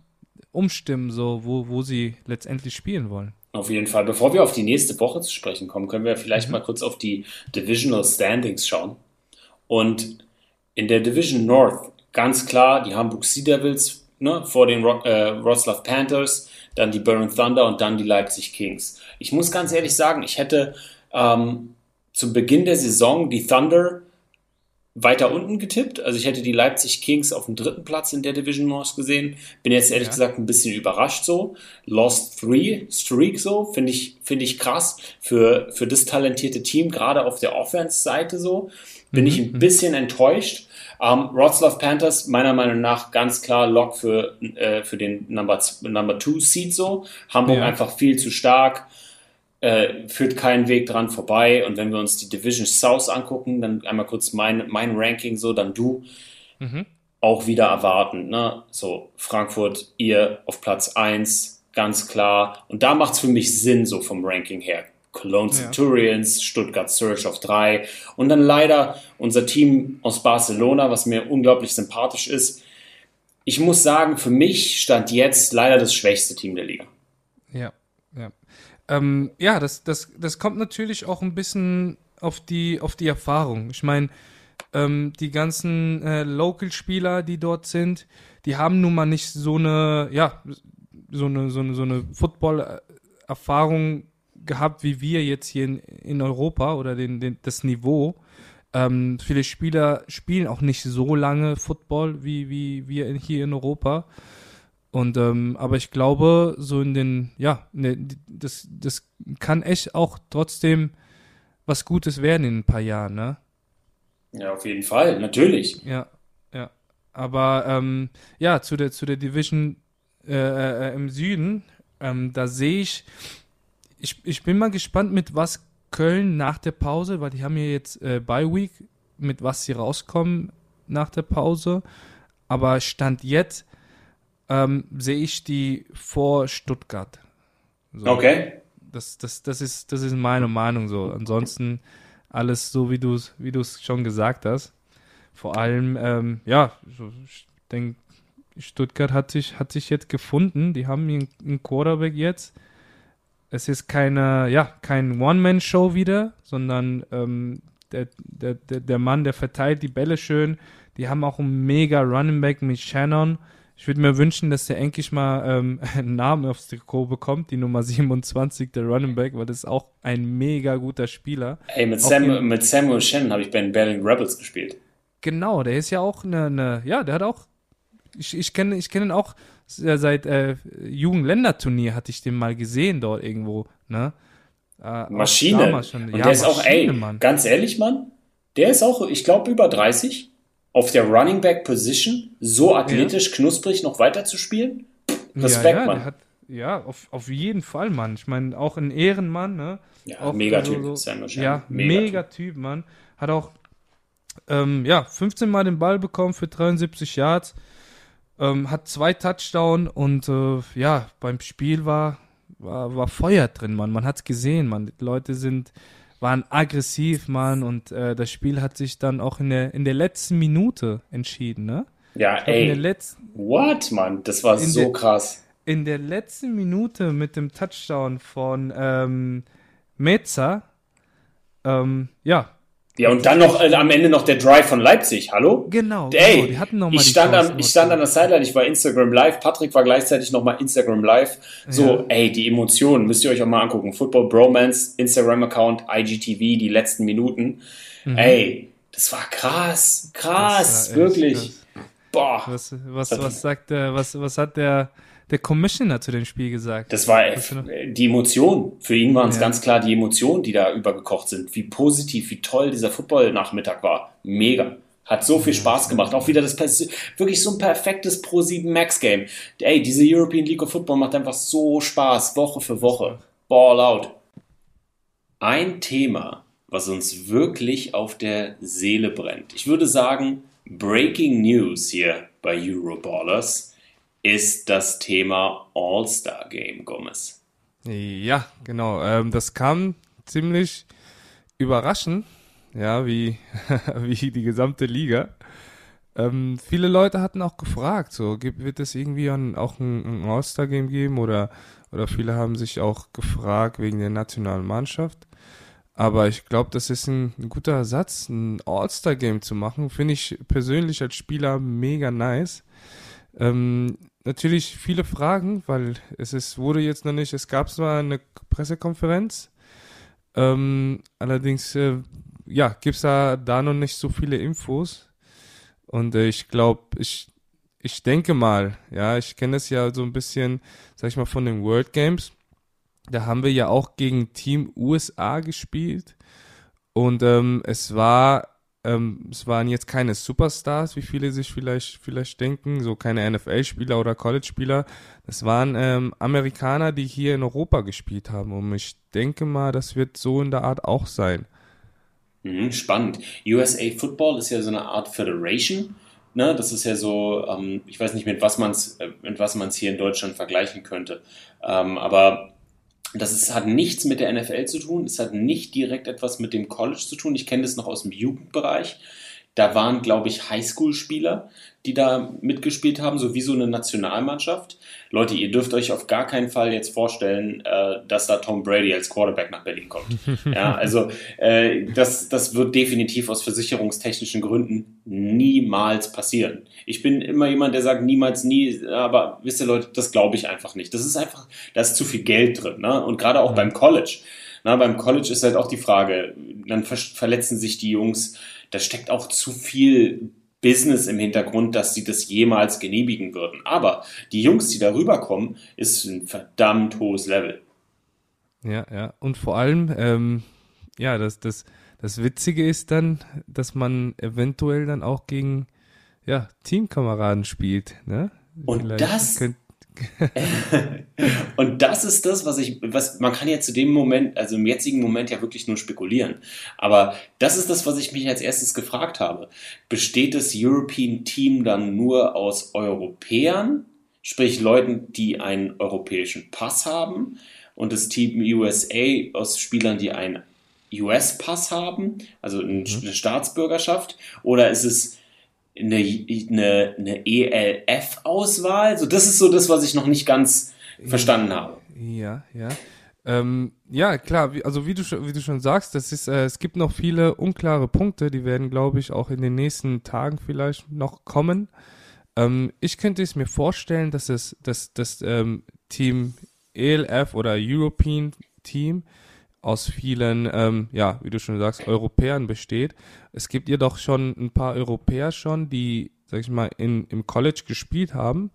umstimmen, so wo, wo sie letztendlich spielen wollen. Auf jeden Fall. Bevor wir auf die nächste Woche zu sprechen kommen, können wir vielleicht mhm. mal kurz auf die Divisional Standings schauen. Und in der Division North ganz klar die Hamburg Sea Devils ne, vor den äh, Wroclaw Panthers, dann die Burn Thunder und dann die Leipzig Kings. Ich muss ganz ehrlich sagen, ich hätte ähm, zu Beginn der Saison die Thunder weiter unten getippt. Also ich hätte die Leipzig Kings auf dem dritten Platz in der Division North gesehen. Bin jetzt ehrlich ja. gesagt ein bisschen überrascht so. Lost Three Streak so, finde ich, finde ich krass für, für das talentierte Team, gerade auf der Offense-Seite so. Bin mhm. ich ein mhm. bisschen enttäuscht. Ähm, Wroclaw Panthers, meiner Meinung nach ganz klar Lock für, äh, für den Number, Number Two Seed so. Hamburg ja. einfach viel zu stark, äh, führt keinen Weg dran vorbei. Und wenn wir uns die Division South angucken, dann einmal kurz mein, mein Ranking so, dann du. Mhm. Auch wieder erwarten, ne? So, Frankfurt, ihr auf Platz 1, ganz klar. Und da macht es für mich Sinn, so vom Ranking her. Cologne Centurions, ja. Stuttgart Surge auf drei und dann leider unser Team aus Barcelona, was mir unglaublich sympathisch ist. Ich muss sagen, für mich stand jetzt leider das schwächste Team der Liga. Ja, ja. Ähm, ja, das, das, das kommt natürlich auch ein bisschen auf die, auf die Erfahrung. Ich meine, ähm, die ganzen äh, Local-Spieler, die dort sind, die haben nun mal nicht so eine, ja, so eine, so eine, so eine Football-Erfahrung gehabt wie wir jetzt hier in, in Europa oder den, den, das Niveau. Ähm, viele Spieler spielen auch nicht so lange Football wie, wie wir hier in Europa. Und ähm, aber ich glaube, so in den, ja, ne, das, das kann echt auch trotzdem was Gutes werden in ein paar Jahren, ne? Ja, auf jeden Fall, natürlich. Ja, ja. Aber ähm, ja, zu der, zu der Division äh, äh, im Süden, ähm, da sehe ich, ich, ich bin mal gespannt, mit was Köln nach der Pause, weil die haben ja jetzt äh, Bye Week, mit was sie rauskommen nach der Pause. Aber Stand jetzt ähm, sehe ich die vor Stuttgart. So. Okay. Das, das, das, ist, das ist meine Meinung so. Ansonsten alles so, wie du es wie schon gesagt hast. Vor allem, ähm, ja, ich denke, Stuttgart hat sich, hat sich jetzt gefunden. Die haben einen Quarterback jetzt es ist keine, ja, kein One-Man-Show wieder, sondern ähm, der, der, der, der Mann, der verteilt die Bälle schön. Die haben auch einen mega Running Back mit Shannon. Ich würde mir wünschen, dass der endlich mal ähm, einen Namen aufs Trikot bekommt, die Nummer 27, der Running Back, weil das ist auch ein mega guter Spieler. Ey, mit, Sam, mit Samuel Shannon habe ich bei den Berlin Rebels gespielt. Genau, der ist ja auch eine, eine ja, der hat auch, ich, ich kenne ich kenn ihn auch seit äh, Jugendländerturnier hatte ich den mal gesehen dort irgendwo, ne? Äh, Maschine. Und ja, der ist Maschine, auch, ey, Mann. ganz ehrlich, Mann, der ist auch, ich glaube, über 30 auf der Running Back Position so athletisch, ja. knusprig noch weiter zu spielen. Respekt, ja, ja, Mann. Hat, ja, auf, auf jeden Fall, Mann. Ich meine, auch ein Ehrenmann, ne? Ja, auch Megatyp, so, so, Ja, Megatyp, mega typ, Mann. Hat auch, ähm, ja, 15 Mal den Ball bekommen für 73 Yards. Ähm, hat zwei Touchdown und äh, ja, beim Spiel war, war, war Feuer drin, man. Man hat es gesehen, man. Die Leute sind, waren aggressiv, man. Und äh, das Spiel hat sich dann auch in der, in der letzten Minute entschieden, ne? Ja, glaub, ey. Letzten, What, man? Das war so der, krass. In der letzten Minute mit dem Touchdown von ähm, Meza, ähm, ja, ja, und dann noch äh, am Ende noch der Drive von Leipzig. Hallo? Genau. Ey, genau, die hatten noch mal ich, stand am, ich stand an der Sideline, ich war Instagram Live, Patrick war gleichzeitig noch mal Instagram Live. So, ja. ey, die Emotionen müsst ihr euch auch mal angucken. Football Bromance, Instagram-Account, IGTV, die letzten Minuten. Mhm. Ey, das war krass, krass, wirklich. Krass. Boah. Was, was, was sagt der, was, was hat der der Commissioner zu dem Spiel gesagt. Das war die Emotion. Für ihn waren es ja. ganz klar die Emotionen, die da übergekocht sind. Wie positiv, wie toll dieser Football-Nachmittag war. Mega. Hat so viel Spaß gemacht. Auch wieder das wirklich so ein perfektes Pro 7 Max Game. Ey, diese European League of Football macht einfach so Spaß, Woche für Woche. Ball out. Ein Thema, was uns wirklich auf der Seele brennt. Ich würde sagen, Breaking News hier bei Euroballers ist das Thema All-Star Game, Gomez. Ja, genau. Ähm, das kam ziemlich überraschend, ja, wie, wie die gesamte Liga. Ähm, viele Leute hatten auch gefragt, so wird es irgendwie an, auch ein, ein All-Star-Game geben oder, oder viele haben sich auch gefragt wegen der nationalen Mannschaft. Aber ich glaube, das ist ein, ein, guter Ersatz, ein All-Star-Game zu machen. Finde ich persönlich als Spieler mega nice. Ähm, natürlich viele Fragen, weil es ist, wurde jetzt noch nicht, es gab zwar eine Pressekonferenz, ähm, allerdings, äh, ja, gibt es da, da noch nicht so viele Infos. Und äh, ich glaube, ich, ich denke mal, ja, ich kenne das ja so ein bisschen, sag ich mal, von den World Games. Da haben wir ja auch gegen Team USA gespielt. Und ähm, es war ähm, es waren jetzt keine Superstars, wie viele sich vielleicht, vielleicht denken, so keine NFL-Spieler oder College-Spieler. Es waren ähm, Amerikaner, die hier in Europa gespielt haben. Und ich denke mal, das wird so in der Art auch sein. Mhm, spannend. USA Football ist ja so eine Art Federation. Ne, das ist ja so, ähm, ich weiß nicht, mit was man es äh, mit was man es hier in Deutschland vergleichen könnte. Ähm, aber Das ist, hat nichts mit der NFL zu tun, es hat nicht direkt etwas mit dem College zu tun. Ich kenne das noch aus dem Jugendbereich. Da waren, glaube ich, Highschool-Spieler, die da mitgespielt haben, so wie so eine Nationalmannschaft. Leute, ihr dürft euch auf gar keinen Fall jetzt vorstellen, äh, dass da Tom Brady als Quarterback nach Berlin kommt. ja, also äh, das, das wird definitiv aus versicherungstechnischen Gründen niemals passieren. Ich bin immer jemand, der sagt niemals nie, aber wisst ihr Leute, das glaube ich einfach nicht. Das ist einfach, da ist zu viel Geld drin. Ne? Und gerade auch beim College. Na, beim College ist halt auch die Frage, dann ver verletzen sich die Jungs da steckt auch zu viel Business im Hintergrund, dass sie das jemals genehmigen würden. Aber die Jungs, die darüber kommen, ist ein verdammt hohes Level. Ja, ja. Und vor allem, ähm, ja, das, das, das Witzige ist dann, dass man eventuell dann auch gegen ja, Teamkameraden spielt. Ne? Und Vielleicht das, könnt, und das ist das, was ich, was man kann ja zu dem Moment, also im jetzigen Moment ja wirklich nur spekulieren. Aber das ist das, was ich mich als erstes gefragt habe. Besteht das European Team dann nur aus Europäern, sprich Leuten, die einen europäischen Pass haben, und das Team USA aus Spielern, die einen US-Pass haben, also eine mhm. Staatsbürgerschaft, oder ist es eine, eine, eine ELF-Auswahl. So, das ist so das, was ich noch nicht ganz verstanden habe. Ja, ja. Ähm, ja, klar, wie, also wie du, wie du schon sagst, das ist, äh, es gibt noch viele unklare Punkte, die werden, glaube ich, auch in den nächsten Tagen vielleicht noch kommen. Ähm, ich könnte es mir vorstellen, dass es das ähm, Team ELF oder European Team aus vielen, ähm, ja, wie du schon sagst, Europäern besteht. Es gibt jedoch schon ein paar Europäer schon, die, sag ich mal, in, im College gespielt haben,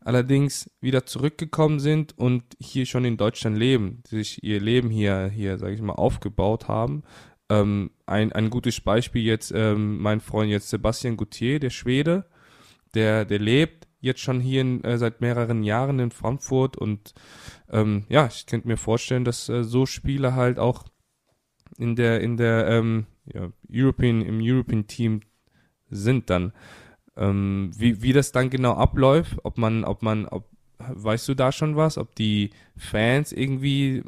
allerdings wieder zurückgekommen sind und hier schon in Deutschland leben, sich ihr Leben hier, hier, sag ich mal, aufgebaut haben. Ähm, ein, ein gutes Beispiel jetzt, ähm, mein Freund jetzt Sebastian Gauthier, der Schwede, der, der lebt jetzt schon hier in, äh, seit mehreren Jahren in Frankfurt und ähm, ja, ich könnte mir vorstellen, dass äh, so Spiele halt auch in der in der ähm, ja, European im European Team sind dann. Ähm, wie wie das dann genau abläuft, ob man ob man ob weißt du da schon was, ob die Fans irgendwie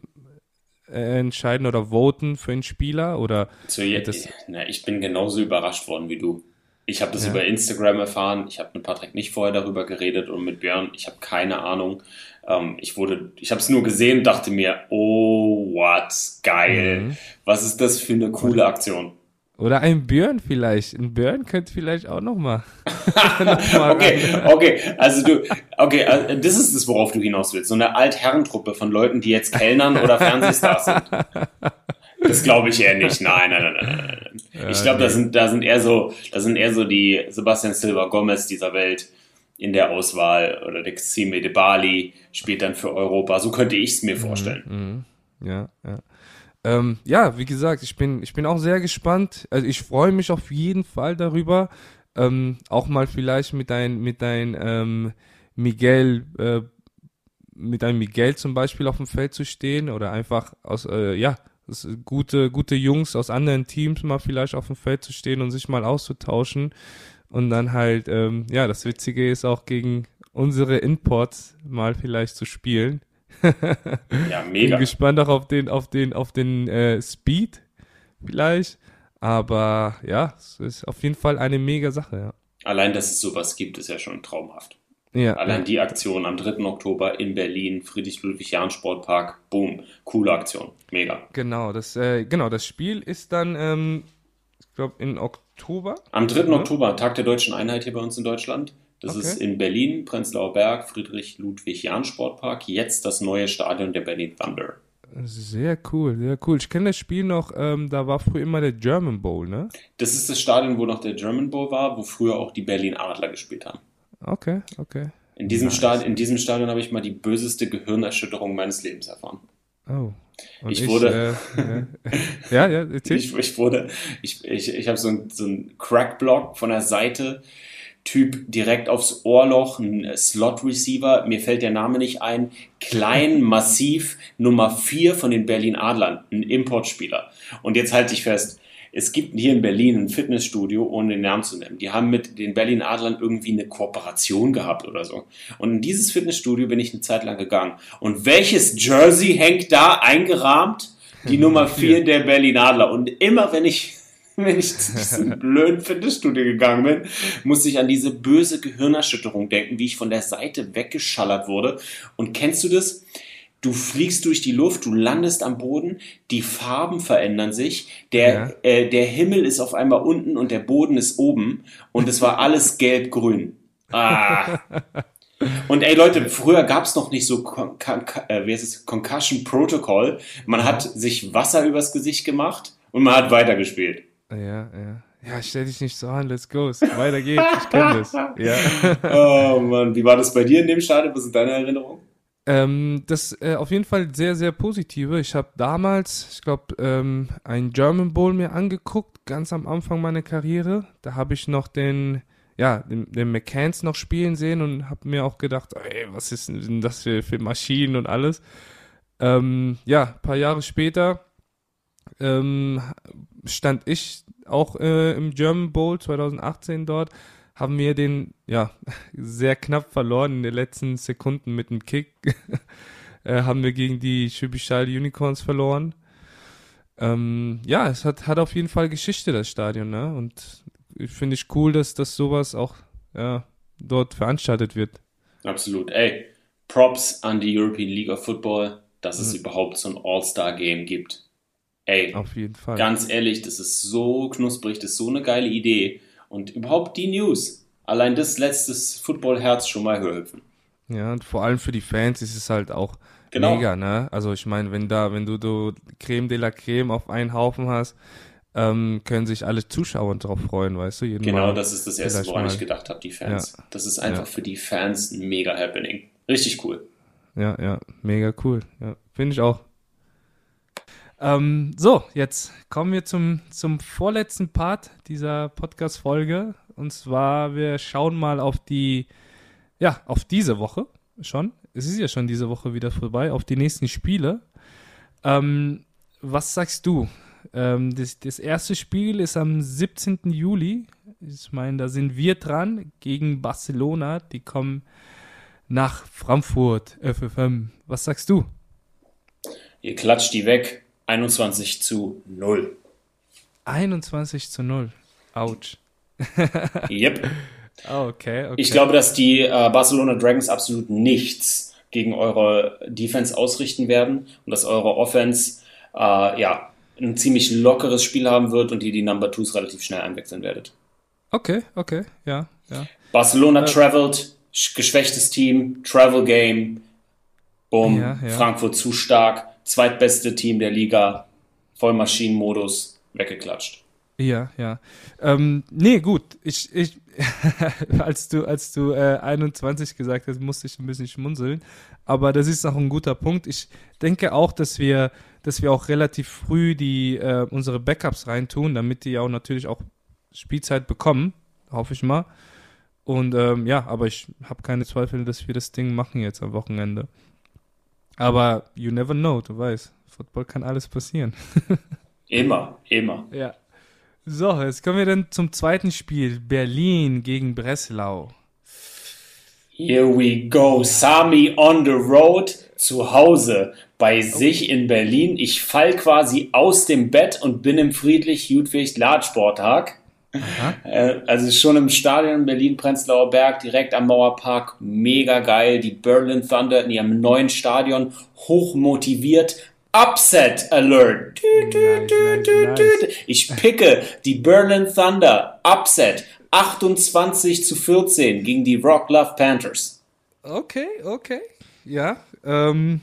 äh, entscheiden oder voten für einen Spieler oder so, ja, na, ich bin genauso überrascht worden wie du. Ich habe das ja. über Instagram erfahren. Ich habe mit Patrick nicht vorher darüber geredet und mit Björn. Ich habe keine Ahnung. Ähm, ich wurde, ich habe es nur gesehen, dachte mir, oh, what, geil. Mhm. Was ist das für eine coole Aktion? Oder ein Björn vielleicht. Ein Björn könnte vielleicht auch noch mal. okay, okay. Also du, okay, also das ist es, worauf du hinaus willst. So eine Altherrentruppe von Leuten, die jetzt Kellnern oder Fernsehstars sind. Das glaube ich eher nicht. Nein, nein, nein, nein. nein. Ich glaube, da sind, da sind eher so, da sind eher so die Sebastian Silva Gomez dieser Welt in der Auswahl oder der Xime de Bali spielt dann für Europa. So könnte ich es mir mhm, vorstellen. Mhm, ja, ja. Ähm, ja, wie gesagt, ich bin, ich bin auch sehr gespannt. Also ich freue mich auf jeden Fall darüber, ähm, auch mal vielleicht mit ein, mit ein ähm, Miguel äh, mit einem Miguel zum Beispiel auf dem Feld zu stehen oder einfach aus, äh, ja, gute, gute Jungs aus anderen Teams mal vielleicht auf dem Feld zu stehen und sich mal auszutauschen. Und dann halt, ähm, ja, das Witzige ist auch gegen unsere Imports mal vielleicht zu spielen. ja, mega. Bin gespannt auch auf den, auf den, auf den äh, Speed vielleicht. Aber ja, es ist auf jeden Fall eine mega Sache, ja. Allein, dass es sowas gibt, ist ja schon traumhaft. Ja, Allein ja. die Aktion am 3. Oktober in Berlin, Friedrich-Ludwig-Jahn-Sportpark, boom, coole Aktion, mega. Genau, das, äh, genau, das Spiel ist dann, ähm, ich glaube, in Oktober. Am 3. Ja. Oktober, Tag der Deutschen Einheit hier bei uns in Deutschland. Das okay. ist in Berlin, Prenzlauer Berg, Friedrich-Ludwig-Jahn-Sportpark, jetzt das neue Stadion der Berlin Thunder. Sehr cool, sehr cool. Ich kenne das Spiel noch, ähm, da war früher immer der German Bowl, ne? Das ist das Stadion, wo noch der German Bowl war, wo früher auch die Berlin Adler gespielt haben. Okay, okay. In diesem, nice. Stadion, in diesem Stadion habe ich mal die böseste Gehirnerschütterung meines Lebens erfahren. Oh. Ich, ich, wurde. Äh, ja, ja, erzähl. ich, ich wurde. Ich, ich, ich habe so einen so ein Crackblock von der Seite. Typ direkt aufs Ohrloch, ein Slot-Receiver, mir fällt der Name nicht ein, klein, massiv, Nummer 4 von den Berlin Adlern, ein Importspieler. Und jetzt halte ich fest, es gibt hier in Berlin ein Fitnessstudio, ohne den Namen zu nennen. Die haben mit den Berlin Adlern irgendwie eine Kooperation gehabt oder so. Und in dieses Fitnessstudio bin ich eine Zeit lang gegangen. Und welches Jersey hängt da eingerahmt? Die Nummer 4 der Berlin Adler. Und immer wenn ich wenn ich zu diesem blöden Fitnessstudio gegangen bin, musste ich an diese böse Gehirnerschütterung denken, wie ich von der Seite weggeschallert wurde. Und kennst du das? Du fliegst durch die Luft, du landest am Boden, die Farben verändern sich, der, ja. äh, der Himmel ist auf einmal unten und der Boden ist oben und es war alles gelb-grün. Ah. Und ey Leute, früher gab's noch nicht so Con Con äh, wie heißt es? Concussion Protocol. Man hat sich Wasser übers Gesicht gemacht und man hat weitergespielt. Ja, ja. Ja, stell dich nicht so an, let's go. Weiter geht's, ich kenne das. Ja. Oh Mann, wie war das bei dir in dem Stadion? Was sind deine Erinnerungen? Ähm, das äh, auf jeden Fall sehr, sehr positive. Ich habe damals, ich glaube, ähm, ein German Bowl mir angeguckt, ganz am Anfang meiner Karriere. Da habe ich noch den, ja, den, den McCanns noch spielen sehen und habe mir auch gedacht, ey, was ist denn das für, für Maschinen und alles. Ähm, ja, ein paar Jahre später ähm, stand ich auch äh, im German Bowl 2018 dort, haben wir den ja sehr knapp verloren in den letzten Sekunden mit dem Kick. äh, haben wir gegen die Schübischal Unicorns verloren. Ähm, ja, es hat, hat auf jeden Fall Geschichte, das Stadion, ne? Und ich finde ich cool, dass das sowas auch ja, dort veranstaltet wird. Absolut. Ey, Props an die European League of Football, dass es mhm. überhaupt so ein All-Star-Game gibt. Ey, auf jeden Fall. Ganz ehrlich, das ist so knusprig, das ist so eine geile Idee. Und überhaupt die News. Allein das lässt das Football-Herz schon mal höher hüpfen. Ja, und vor allem für die Fans ist es halt auch genau. mega, ne? Also ich meine, wenn da, wenn du so Creme de la Creme auf einen Haufen hast, ähm, können sich alle Zuschauer darauf freuen, weißt du? Jeden genau, mal, das ist das Erste, woran mal. ich gedacht habe, die Fans. Ja. Das ist einfach ja. für die Fans ein mega Happening. Richtig cool. Ja, ja, mega cool. Ja, finde ich auch. Ähm, so, jetzt kommen wir zum, zum vorletzten Part dieser Podcast-Folge. Und zwar, wir schauen mal auf die, ja, auf diese Woche schon. Es ist ja schon diese Woche wieder vorbei, auf die nächsten Spiele. Ähm, was sagst du? Ähm, das, das erste Spiel ist am 17. Juli. Ich meine, da sind wir dran gegen Barcelona. Die kommen nach Frankfurt, FFM. Was sagst du? Ihr klatscht die weg. 21 zu 0. 21 zu 0. Autsch. yep. Oh, okay, okay. Ich glaube, dass die äh, Barcelona Dragons absolut nichts gegen eure Defense ausrichten werden und dass eure Offense äh, ja, ein ziemlich lockeres Spiel haben wird und ihr die Number Twos relativ schnell einwechseln werdet. Okay, okay, ja, ja. Barcelona äh, traveled, geschwächtes Team, Travel Game, boom, ja, ja. Frankfurt zu stark zweitbeste Team der Liga, Vollmaschinenmodus, weggeklatscht. Ja, ja. Ähm, nee, gut. Ich, ich, als du, als du äh, 21 gesagt hast, musste ich ein bisschen schmunzeln. Aber das ist auch ein guter Punkt. Ich denke auch, dass wir, dass wir auch relativ früh die, äh, unsere Backups reintun, damit die auch natürlich auch Spielzeit bekommen. Hoffe ich mal. Und ähm, ja, aber ich habe keine Zweifel, dass wir das Ding machen jetzt am Wochenende. Aber you never know, du weißt, Football kann alles passieren. immer, immer. Ja. So, jetzt kommen wir dann zum zweiten Spiel. Berlin gegen Breslau. Here we go. Sami on the road zu Hause bei sich in Berlin. Ich fall quasi aus dem Bett und bin im Friedrich-Ludwig-Ladsporttag. Äh, also schon im Stadion Berlin-Prenzlauer Berg, direkt am Mauerpark, mega geil. Die Berlin Thunder in ihrem neuen Stadion, hoch motiviert. Upset Alert. Ich picke die Berlin Thunder. Upset. 28 zu 14 gegen die Rock Love Panthers. Okay, okay. Ja, ähm,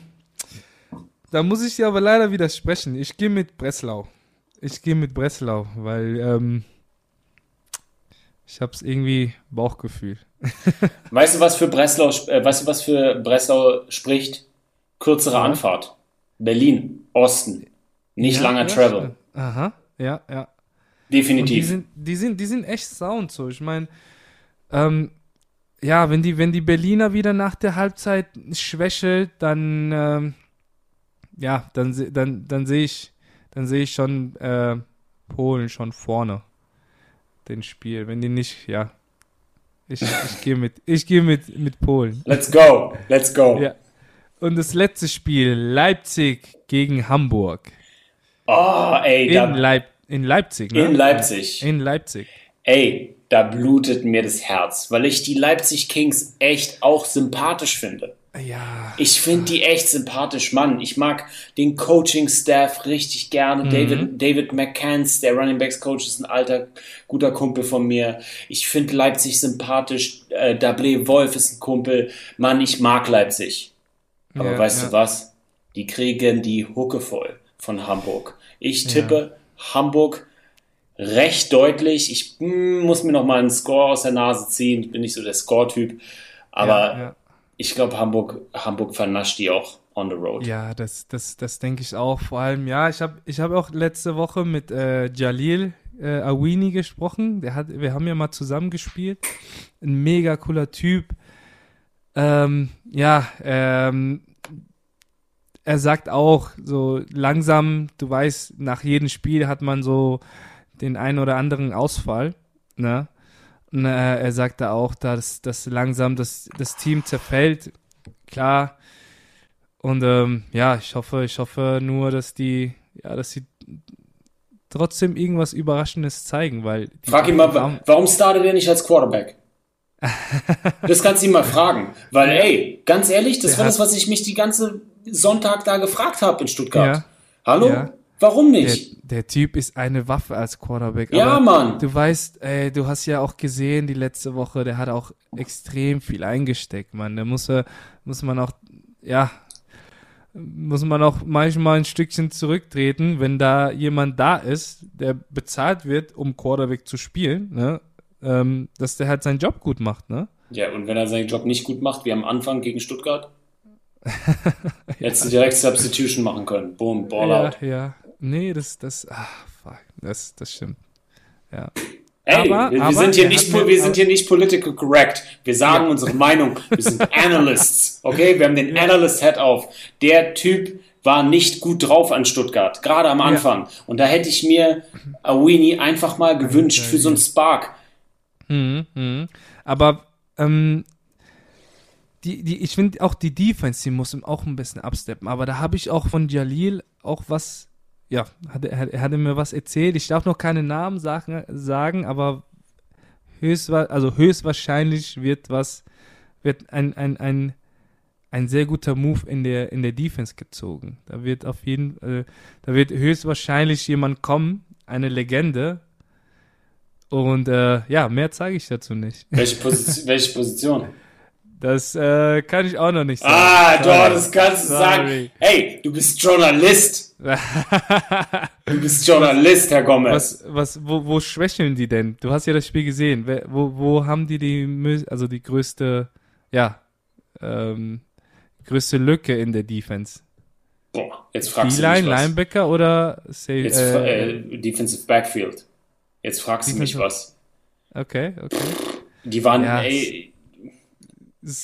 da muss ich dir aber leider widersprechen. Ich gehe mit Breslau. Ich gehe mit Breslau, weil ähm, ich habe es irgendwie Bauchgefühl. weißt du, was für Breslau, äh, weißt du, was für Breslau spricht? Kürzere ja. Anfahrt. Berlin, Osten. Nicht ja, langer ja, Travel. Stimmt. Aha, ja, ja. Definitiv. die sind, die sind, die sind echt sound so. Ich meine, ähm, ja, wenn die, wenn die Berliner wieder nach der Halbzeit schwächelt, dann, ähm, ja, dann, dann, dann sehe ich, dann sehe ich schon, äh, Polen schon vorne. Den Spiel. Wenn die nicht, ja. Ich, ich gehe mit, ich gehe mit, mit Polen. Let's go, let's go. Ja. Und das letzte Spiel, Leipzig gegen Hamburg. Oh, ey, In, da, Leip in Leipzig, ne? in Leipzig. In Leipzig. Ey, da blutet mir das Herz, weil ich die Leipzig Kings echt auch sympathisch finde. Ja. Ich finde die echt sympathisch, Mann. Ich mag den Coaching-Staff richtig gerne. David, David McCanns, der Running Backs Coach, ist ein alter, guter Kumpel von mir. Ich finde Leipzig sympathisch. Äh, Dable Wolf ist ein Kumpel. Mann, ich mag Leipzig. Aber Ja, weißt ja. du was? Die kriegen die Hucke voll von Hamburg. Ich tippe Hamburg recht deutlich. Ich mm, muss mir noch mal einen Score aus der Nase ziehen. Ich bin nicht so der Score-Typ. Aber. Ich glaube, Hamburg, Hamburg vernascht die auch on the road. Ja, das, das, das denke ich auch. Vor allem, ja, ich habe ich hab auch letzte Woche mit äh, Jalil äh, Awini gesprochen. Der hat, wir haben ja mal zusammen gespielt. Ein mega cooler Typ. Ähm, ja, ähm, er sagt auch, so langsam, du weißt, nach jedem Spiel hat man so den einen oder anderen Ausfall. Ne? Und äh, er sagte auch, dass, dass langsam das, das Team zerfällt. Klar, und ähm, ja, ich hoffe, ich hoffe nur, dass die, ja, dass sie trotzdem irgendwas Überraschendes zeigen, weil Frag ihn mal, haben- warum startet er nicht als Quarterback? Das kannst du ihn mal fragen. Weil, ey, ganz ehrlich, das Der war das, was ich mich die ganze Sonntag da gefragt habe in Stuttgart. Ja. Hallo? Ja. Warum der, nicht? der Typ ist eine Waffe als Quarterback. Ja, Mann. Du weißt, ey, du hast ja auch gesehen die letzte Woche, der hat auch extrem viel eingesteckt, Mann. Da muss er, muss man auch, ja, muss man auch manchmal ein Stückchen zurücktreten, wenn da jemand da ist, der bezahlt wird, um Quarterback zu spielen, ne? Ähm, dass der halt seinen Job gut macht, ne? Ja, und wenn er seinen Job nicht gut macht, wie am Anfang gegen Stuttgart, hättest du direkt Substitution machen können. Boom, Ball ja, out. ja. Nee, das, das, ah, fuck, das, das stimmt. Ja. Ey, Aber- wir, aber sind hier er nicht, wir sind hier nicht political correct. Wir sagen Ja. unsere Meinung. Wir sind Analysts. Okay, wir haben den Analyst-Hat auf. Der Typ war nicht gut drauf an Stuttgart, gerade am Anfang. Und da hätte ich mir Awini einfach mal gewünscht für so einen Spark. Mhm, mhm. Aber ähm, die, die, ich finde auch die Defense, die muss ihm auch ein bisschen absteppen. Aber da habe ich auch von Jalil auch was, ja, hat, er, er hatte mir was erzählt. Ich darf noch keine Namen sagen, sagen aber höchstwa also höchstwahrscheinlich wird was, wird ein, ein, ein, ein sehr guter Move in der, in der Defense gezogen. Da wird auf jeden äh, da wird höchstwahrscheinlich jemand kommen, eine Legende. Und äh, ja, mehr zeige ich dazu nicht. Welche, Position? welche Position? Das äh, kann ich auch noch nicht sagen. Ah, Sorry. doch, das kannst du sagen. Hey, du bist Journalist. Du bist Journalist, Herr Gomez. Was, was, wo, wo schwächeln die denn? Du hast ja das Spiel gesehen. Wo, wo haben die die, also die größte, ja, ähm, größte Lücke in der Defense? Boah, jetzt fragst du D-Line, mich was. Linebacker oder Say, Jetzt, äh, äh, Defensive Backfield. Jetzt fragst du mich Defensive- was. Okay, okay. Die waren, Ja, ey,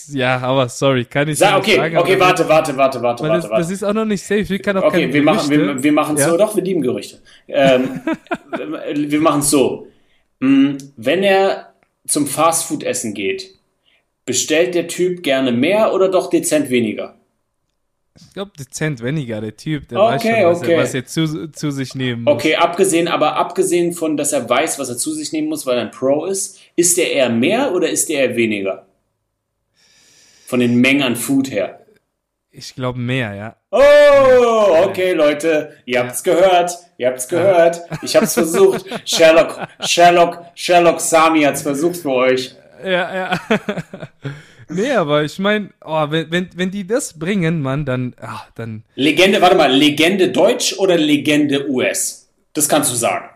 Ja, aber sorry, kann ich nicht okay, sagen. okay, warte, warte, warte, warte, warte, das, warte. das ist auch noch nicht safe. Wir können auch Okay, keine wir machen, wir, Gerüchte- wir machen es Ja? so, doch, wir lieben Gerüchte. Ähm, wir machen es so. Mm, Wenn er zum Fastfood-Essen geht, bestellt der Typ gerne mehr oder doch dezent weniger? Ich glaube, dezent weniger, der Typ, der Okay, weiß schon, was, okay. er, was er zu, zu sich nehmen muss. Okay, abgesehen, aber abgesehen von, dass er weiß, was er zu sich nehmen muss, weil er ein Pro ist, ist er eher mehr oder ist er eher weniger? Von den Mengen an Food her. Ich glaube mehr, ja. Oh, okay, Leute, ihr habt's gehört, ihr habt's gehört. Ich hab's versucht. Sherlock, Sherlock, Sherlock Sami hat's versucht für euch. Ja, ja. nee, aber ich meine, oh, wenn, wenn, wenn die das bringen, Mann, dann, ah, dann, Legende, warte mal, Legende Deutsch oder Legende US? Das kannst du sagen.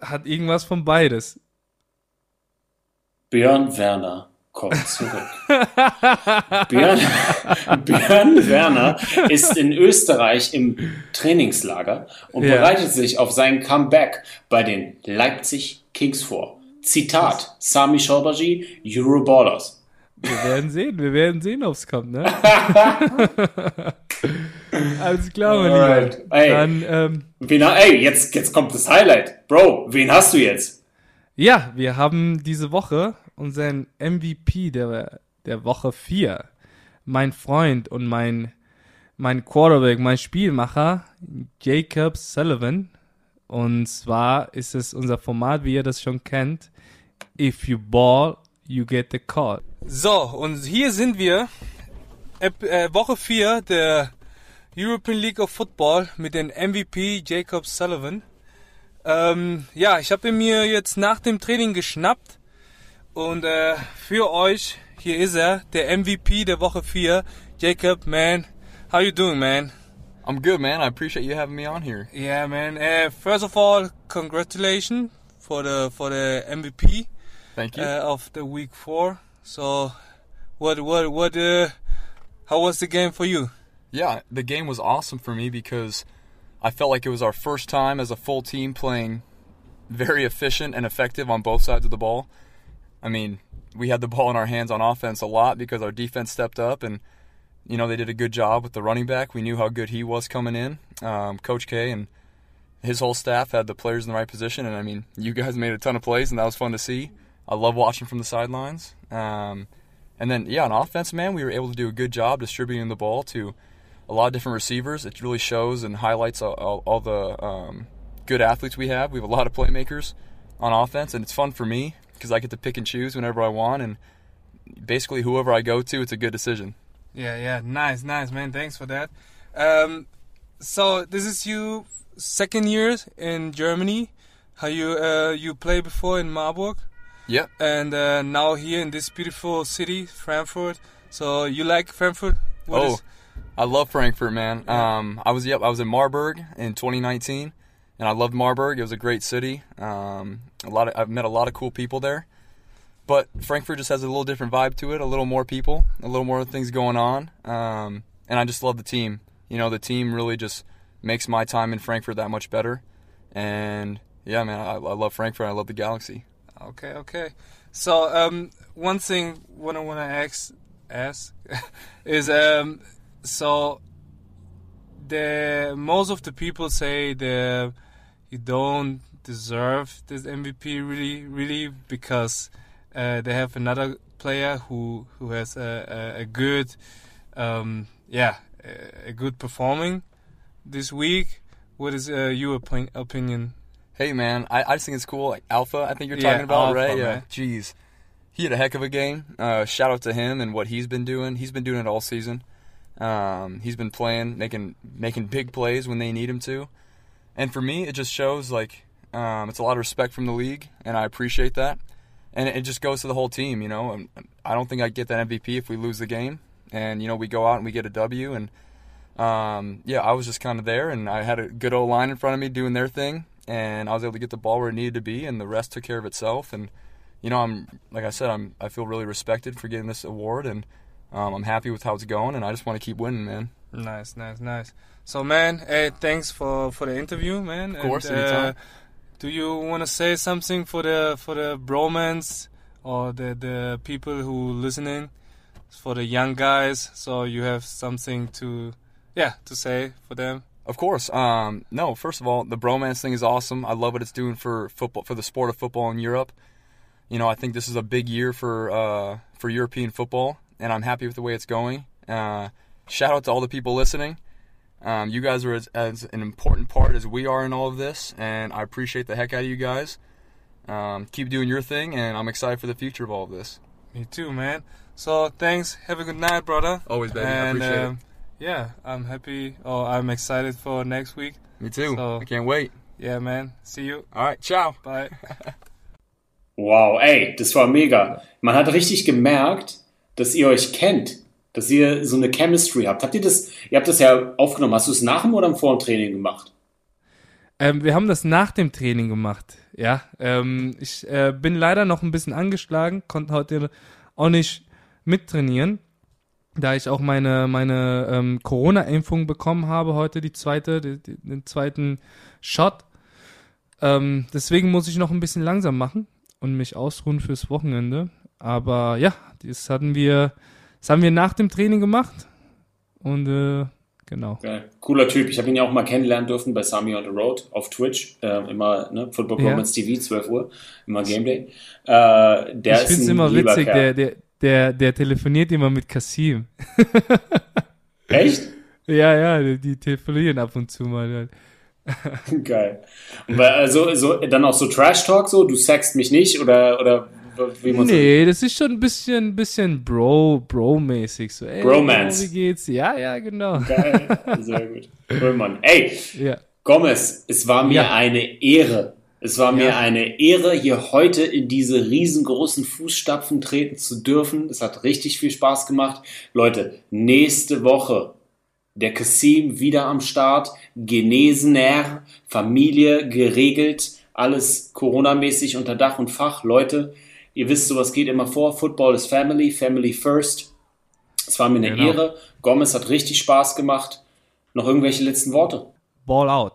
hat irgendwas von beides. Björn Werner kommt zurück. Björn, Björn Werner ist in Österreich im Trainingslager und Ja. bereitet sich auf sein Comeback bei den Leipzig Kings vor. Zitat, Sami Alles klar, mein Alright. Lieber. Ey. Dann, ähm, Wen, ey, jetzt, jetzt kommt das Highlight. Bro, wen hast du jetzt? ja, wir haben diese Woche unseren MVP der, der Woche 4. Mein Freund und mein, mein Quarterback, mein Spielmacher, Jacob Sullivan. Und zwar ist es unser Format, wie ihr das schon kennt. If you ball, you get the call. So, und hier sind wir. Äh, Woche 4 der European League of Football mit dem MVP Jacob Sullivan. Ähm, ja, ich habe ihn mir jetzt nach dem Training geschnappt und äh, für euch, hier ist er, der MVP der Woche 4. Jacob, man, how you doing, man? I'm good, man. I appreciate you having me on here. Yeah, man. Uh, first of all, congratulations for the for the MVP Thank you. uh, of the week four. So, what what what? Uh, how was the game for you? yeah, the game was awesome for me because I felt like it was our first time as a full team playing very efficient and effective on both sides of the ball. I mean, we had the ball in our hands on offense a lot because our defense stepped up and you know they did a good job with the running back. We knew how good he was coming in. Um, Coach K and his whole staff had the players in the right position, and I mean, you guys made a ton of plays, and that was fun to see. I love watching from the sidelines. Um, and then, yeah, on offense, man, we were able to do a good job distributing the ball to a lot of different receivers. It really shows and highlights all, all, all the um, good athletes we have. We have a lot of playmakers on offense, and it's fun for me because I get to pick and choose whenever I want, and basically whoever I go to, it's a good decision. Yeah, yeah, nice, nice, man. Thanks for that. Um, so this is you second year in Germany. How you uh, you played before in Marburg? Yeah. and uh, now here in this beautiful city, Frankfurt. So you like Frankfurt? What oh, I love Frankfurt, man. Um, I was yep, I was in Marburg in 2019, and I loved Marburg. It was a great city. Um, a lot of I've met a lot of cool people there, but Frankfurt just has a little different vibe to it. A little more people, a little more things going on, um, and I just love the team. You know, the team really just makes my time in Frankfurt that much better. And yeah, man, I, I love Frankfurt. I love the Galaxy. okay, okay. So um, one thing what I want to ask ask is um, so the most of the people say that you don't deserve this MVP really, really because uh, they have another player who who has a, a, a good um, yeah a, a good performing this week. What is uh, your opin- opinion? Hey man, I, I just think it's cool. Like Alpha, I think you're Yeah, talking about, Alpha, right? Yeah. man. Jeez, he had a heck of a game. Uh, shout out to him and what he's been doing. He's been doing it all season. Um, he's been playing, making making big plays when they need him to. And for me, it just shows like um, it's a lot of respect from the league, and I appreciate that. And it, it just goes to the whole team, you know. And I don't think I'd get that MVP if we lose the game. And you know, we go out and we get a W, and um, yeah, I was just kind of there, and I had a good old line in front of me doing their thing, and I was able to get the ball where it needed to be, and the rest took care of itself. And you know, I'm like I said, I'm I feel really respected for getting this award, and um, I'm happy with how it's going, and I just want to keep winning, man. Nice, nice, nice. So, man, hey, thanks for for the interview, man. Of course, And, uh, anytime. do you want to say something for the for the bromance or the the people who listening, for the young guys? So you have something to, yeah, to say for them. Of course. Um, no, first of all, the bromance thing is awesome. I love what it's doing for football, for the sport of football in Europe. You know, I think this is a big year for uh, for European football, and I'm happy with the way it's going. Uh, shout out to all the people listening. Um, you guys are as, as an important part as we are in all of this, and I appreciate the heck out of you guys. Um, keep doing your thing, and I'm excited for the future of all of this. Me too, man. So thanks. Have a good night, brother. Always, baby. I appreciate um, yeah, I'm happy. Oh, I'm excited for next week. Me too. so- I can't wait. Yeah, man. See you. All right, ciao. Bye. Wow, ey, das war mega. Man hat richtig gemerkt, dass ihr euch kennt, dass ihr so eine Chemistry habt. Habt ihr das, ihr habt das ja aufgenommen. Hast du es nach dem oder vor dem Training gemacht? Ähm, wir haben das nach dem Training gemacht. Ja, ähm, ich äh, bin leider noch ein bisschen angeschlagen, konnte heute auch nicht mittrainieren, da ich auch meine meine ähm, Corona-Impfung bekommen habe heute die zweite, die, die, den zweiten Shot. Ähm, deswegen muss ich noch ein bisschen langsam machen und mich ausruhen fürs Wochenende. Aber ja, das hatten wir, das haben wir nach dem Training gemacht und äh, genau. Geil. Cooler Typ. Ich habe ihn ja auch mal kennenlernen dürfen bei Sami on the Road auf Twitch. Äh, immer, ne, Football Ja. Romance TV, 12 Uhr, immer Gameday. Äh, der ich finde es immer witzig, der, der, der, der telefoniert immer mit Kasim. Echt? Ja, ja, die, die telefonieren ab und zu mal. Geil. Und also, so, dann auch so Trash Talk, so, du sext mich nicht oder, oder wie man Nee, das ist schon ein bisschen, bisschen Bro, Bro-mäßig. So, ey, Bromance. Wie geht's? Ja, ja, genau. Geil. Sehr gut. Mann. Ey, Ja. Gomez, es war mir Ja. eine Ehre. Es war mir Ja. eine Ehre, hier heute in diese riesengroßen Fußstapfen treten zu dürfen. Es hat richtig viel Spaß gemacht. Leute, nächste Woche der Kassim wieder am Start, genesener, Familie geregelt, alles Corona-mäßig unter Dach und Fach. Leute, ihr wisst, sowas geht immer vor. Football ist Family, Family first. Es war mir eine Genau. Ehre. Gomez hat richtig Spaß gemacht. Noch irgendwelche letzten Worte? Ball out.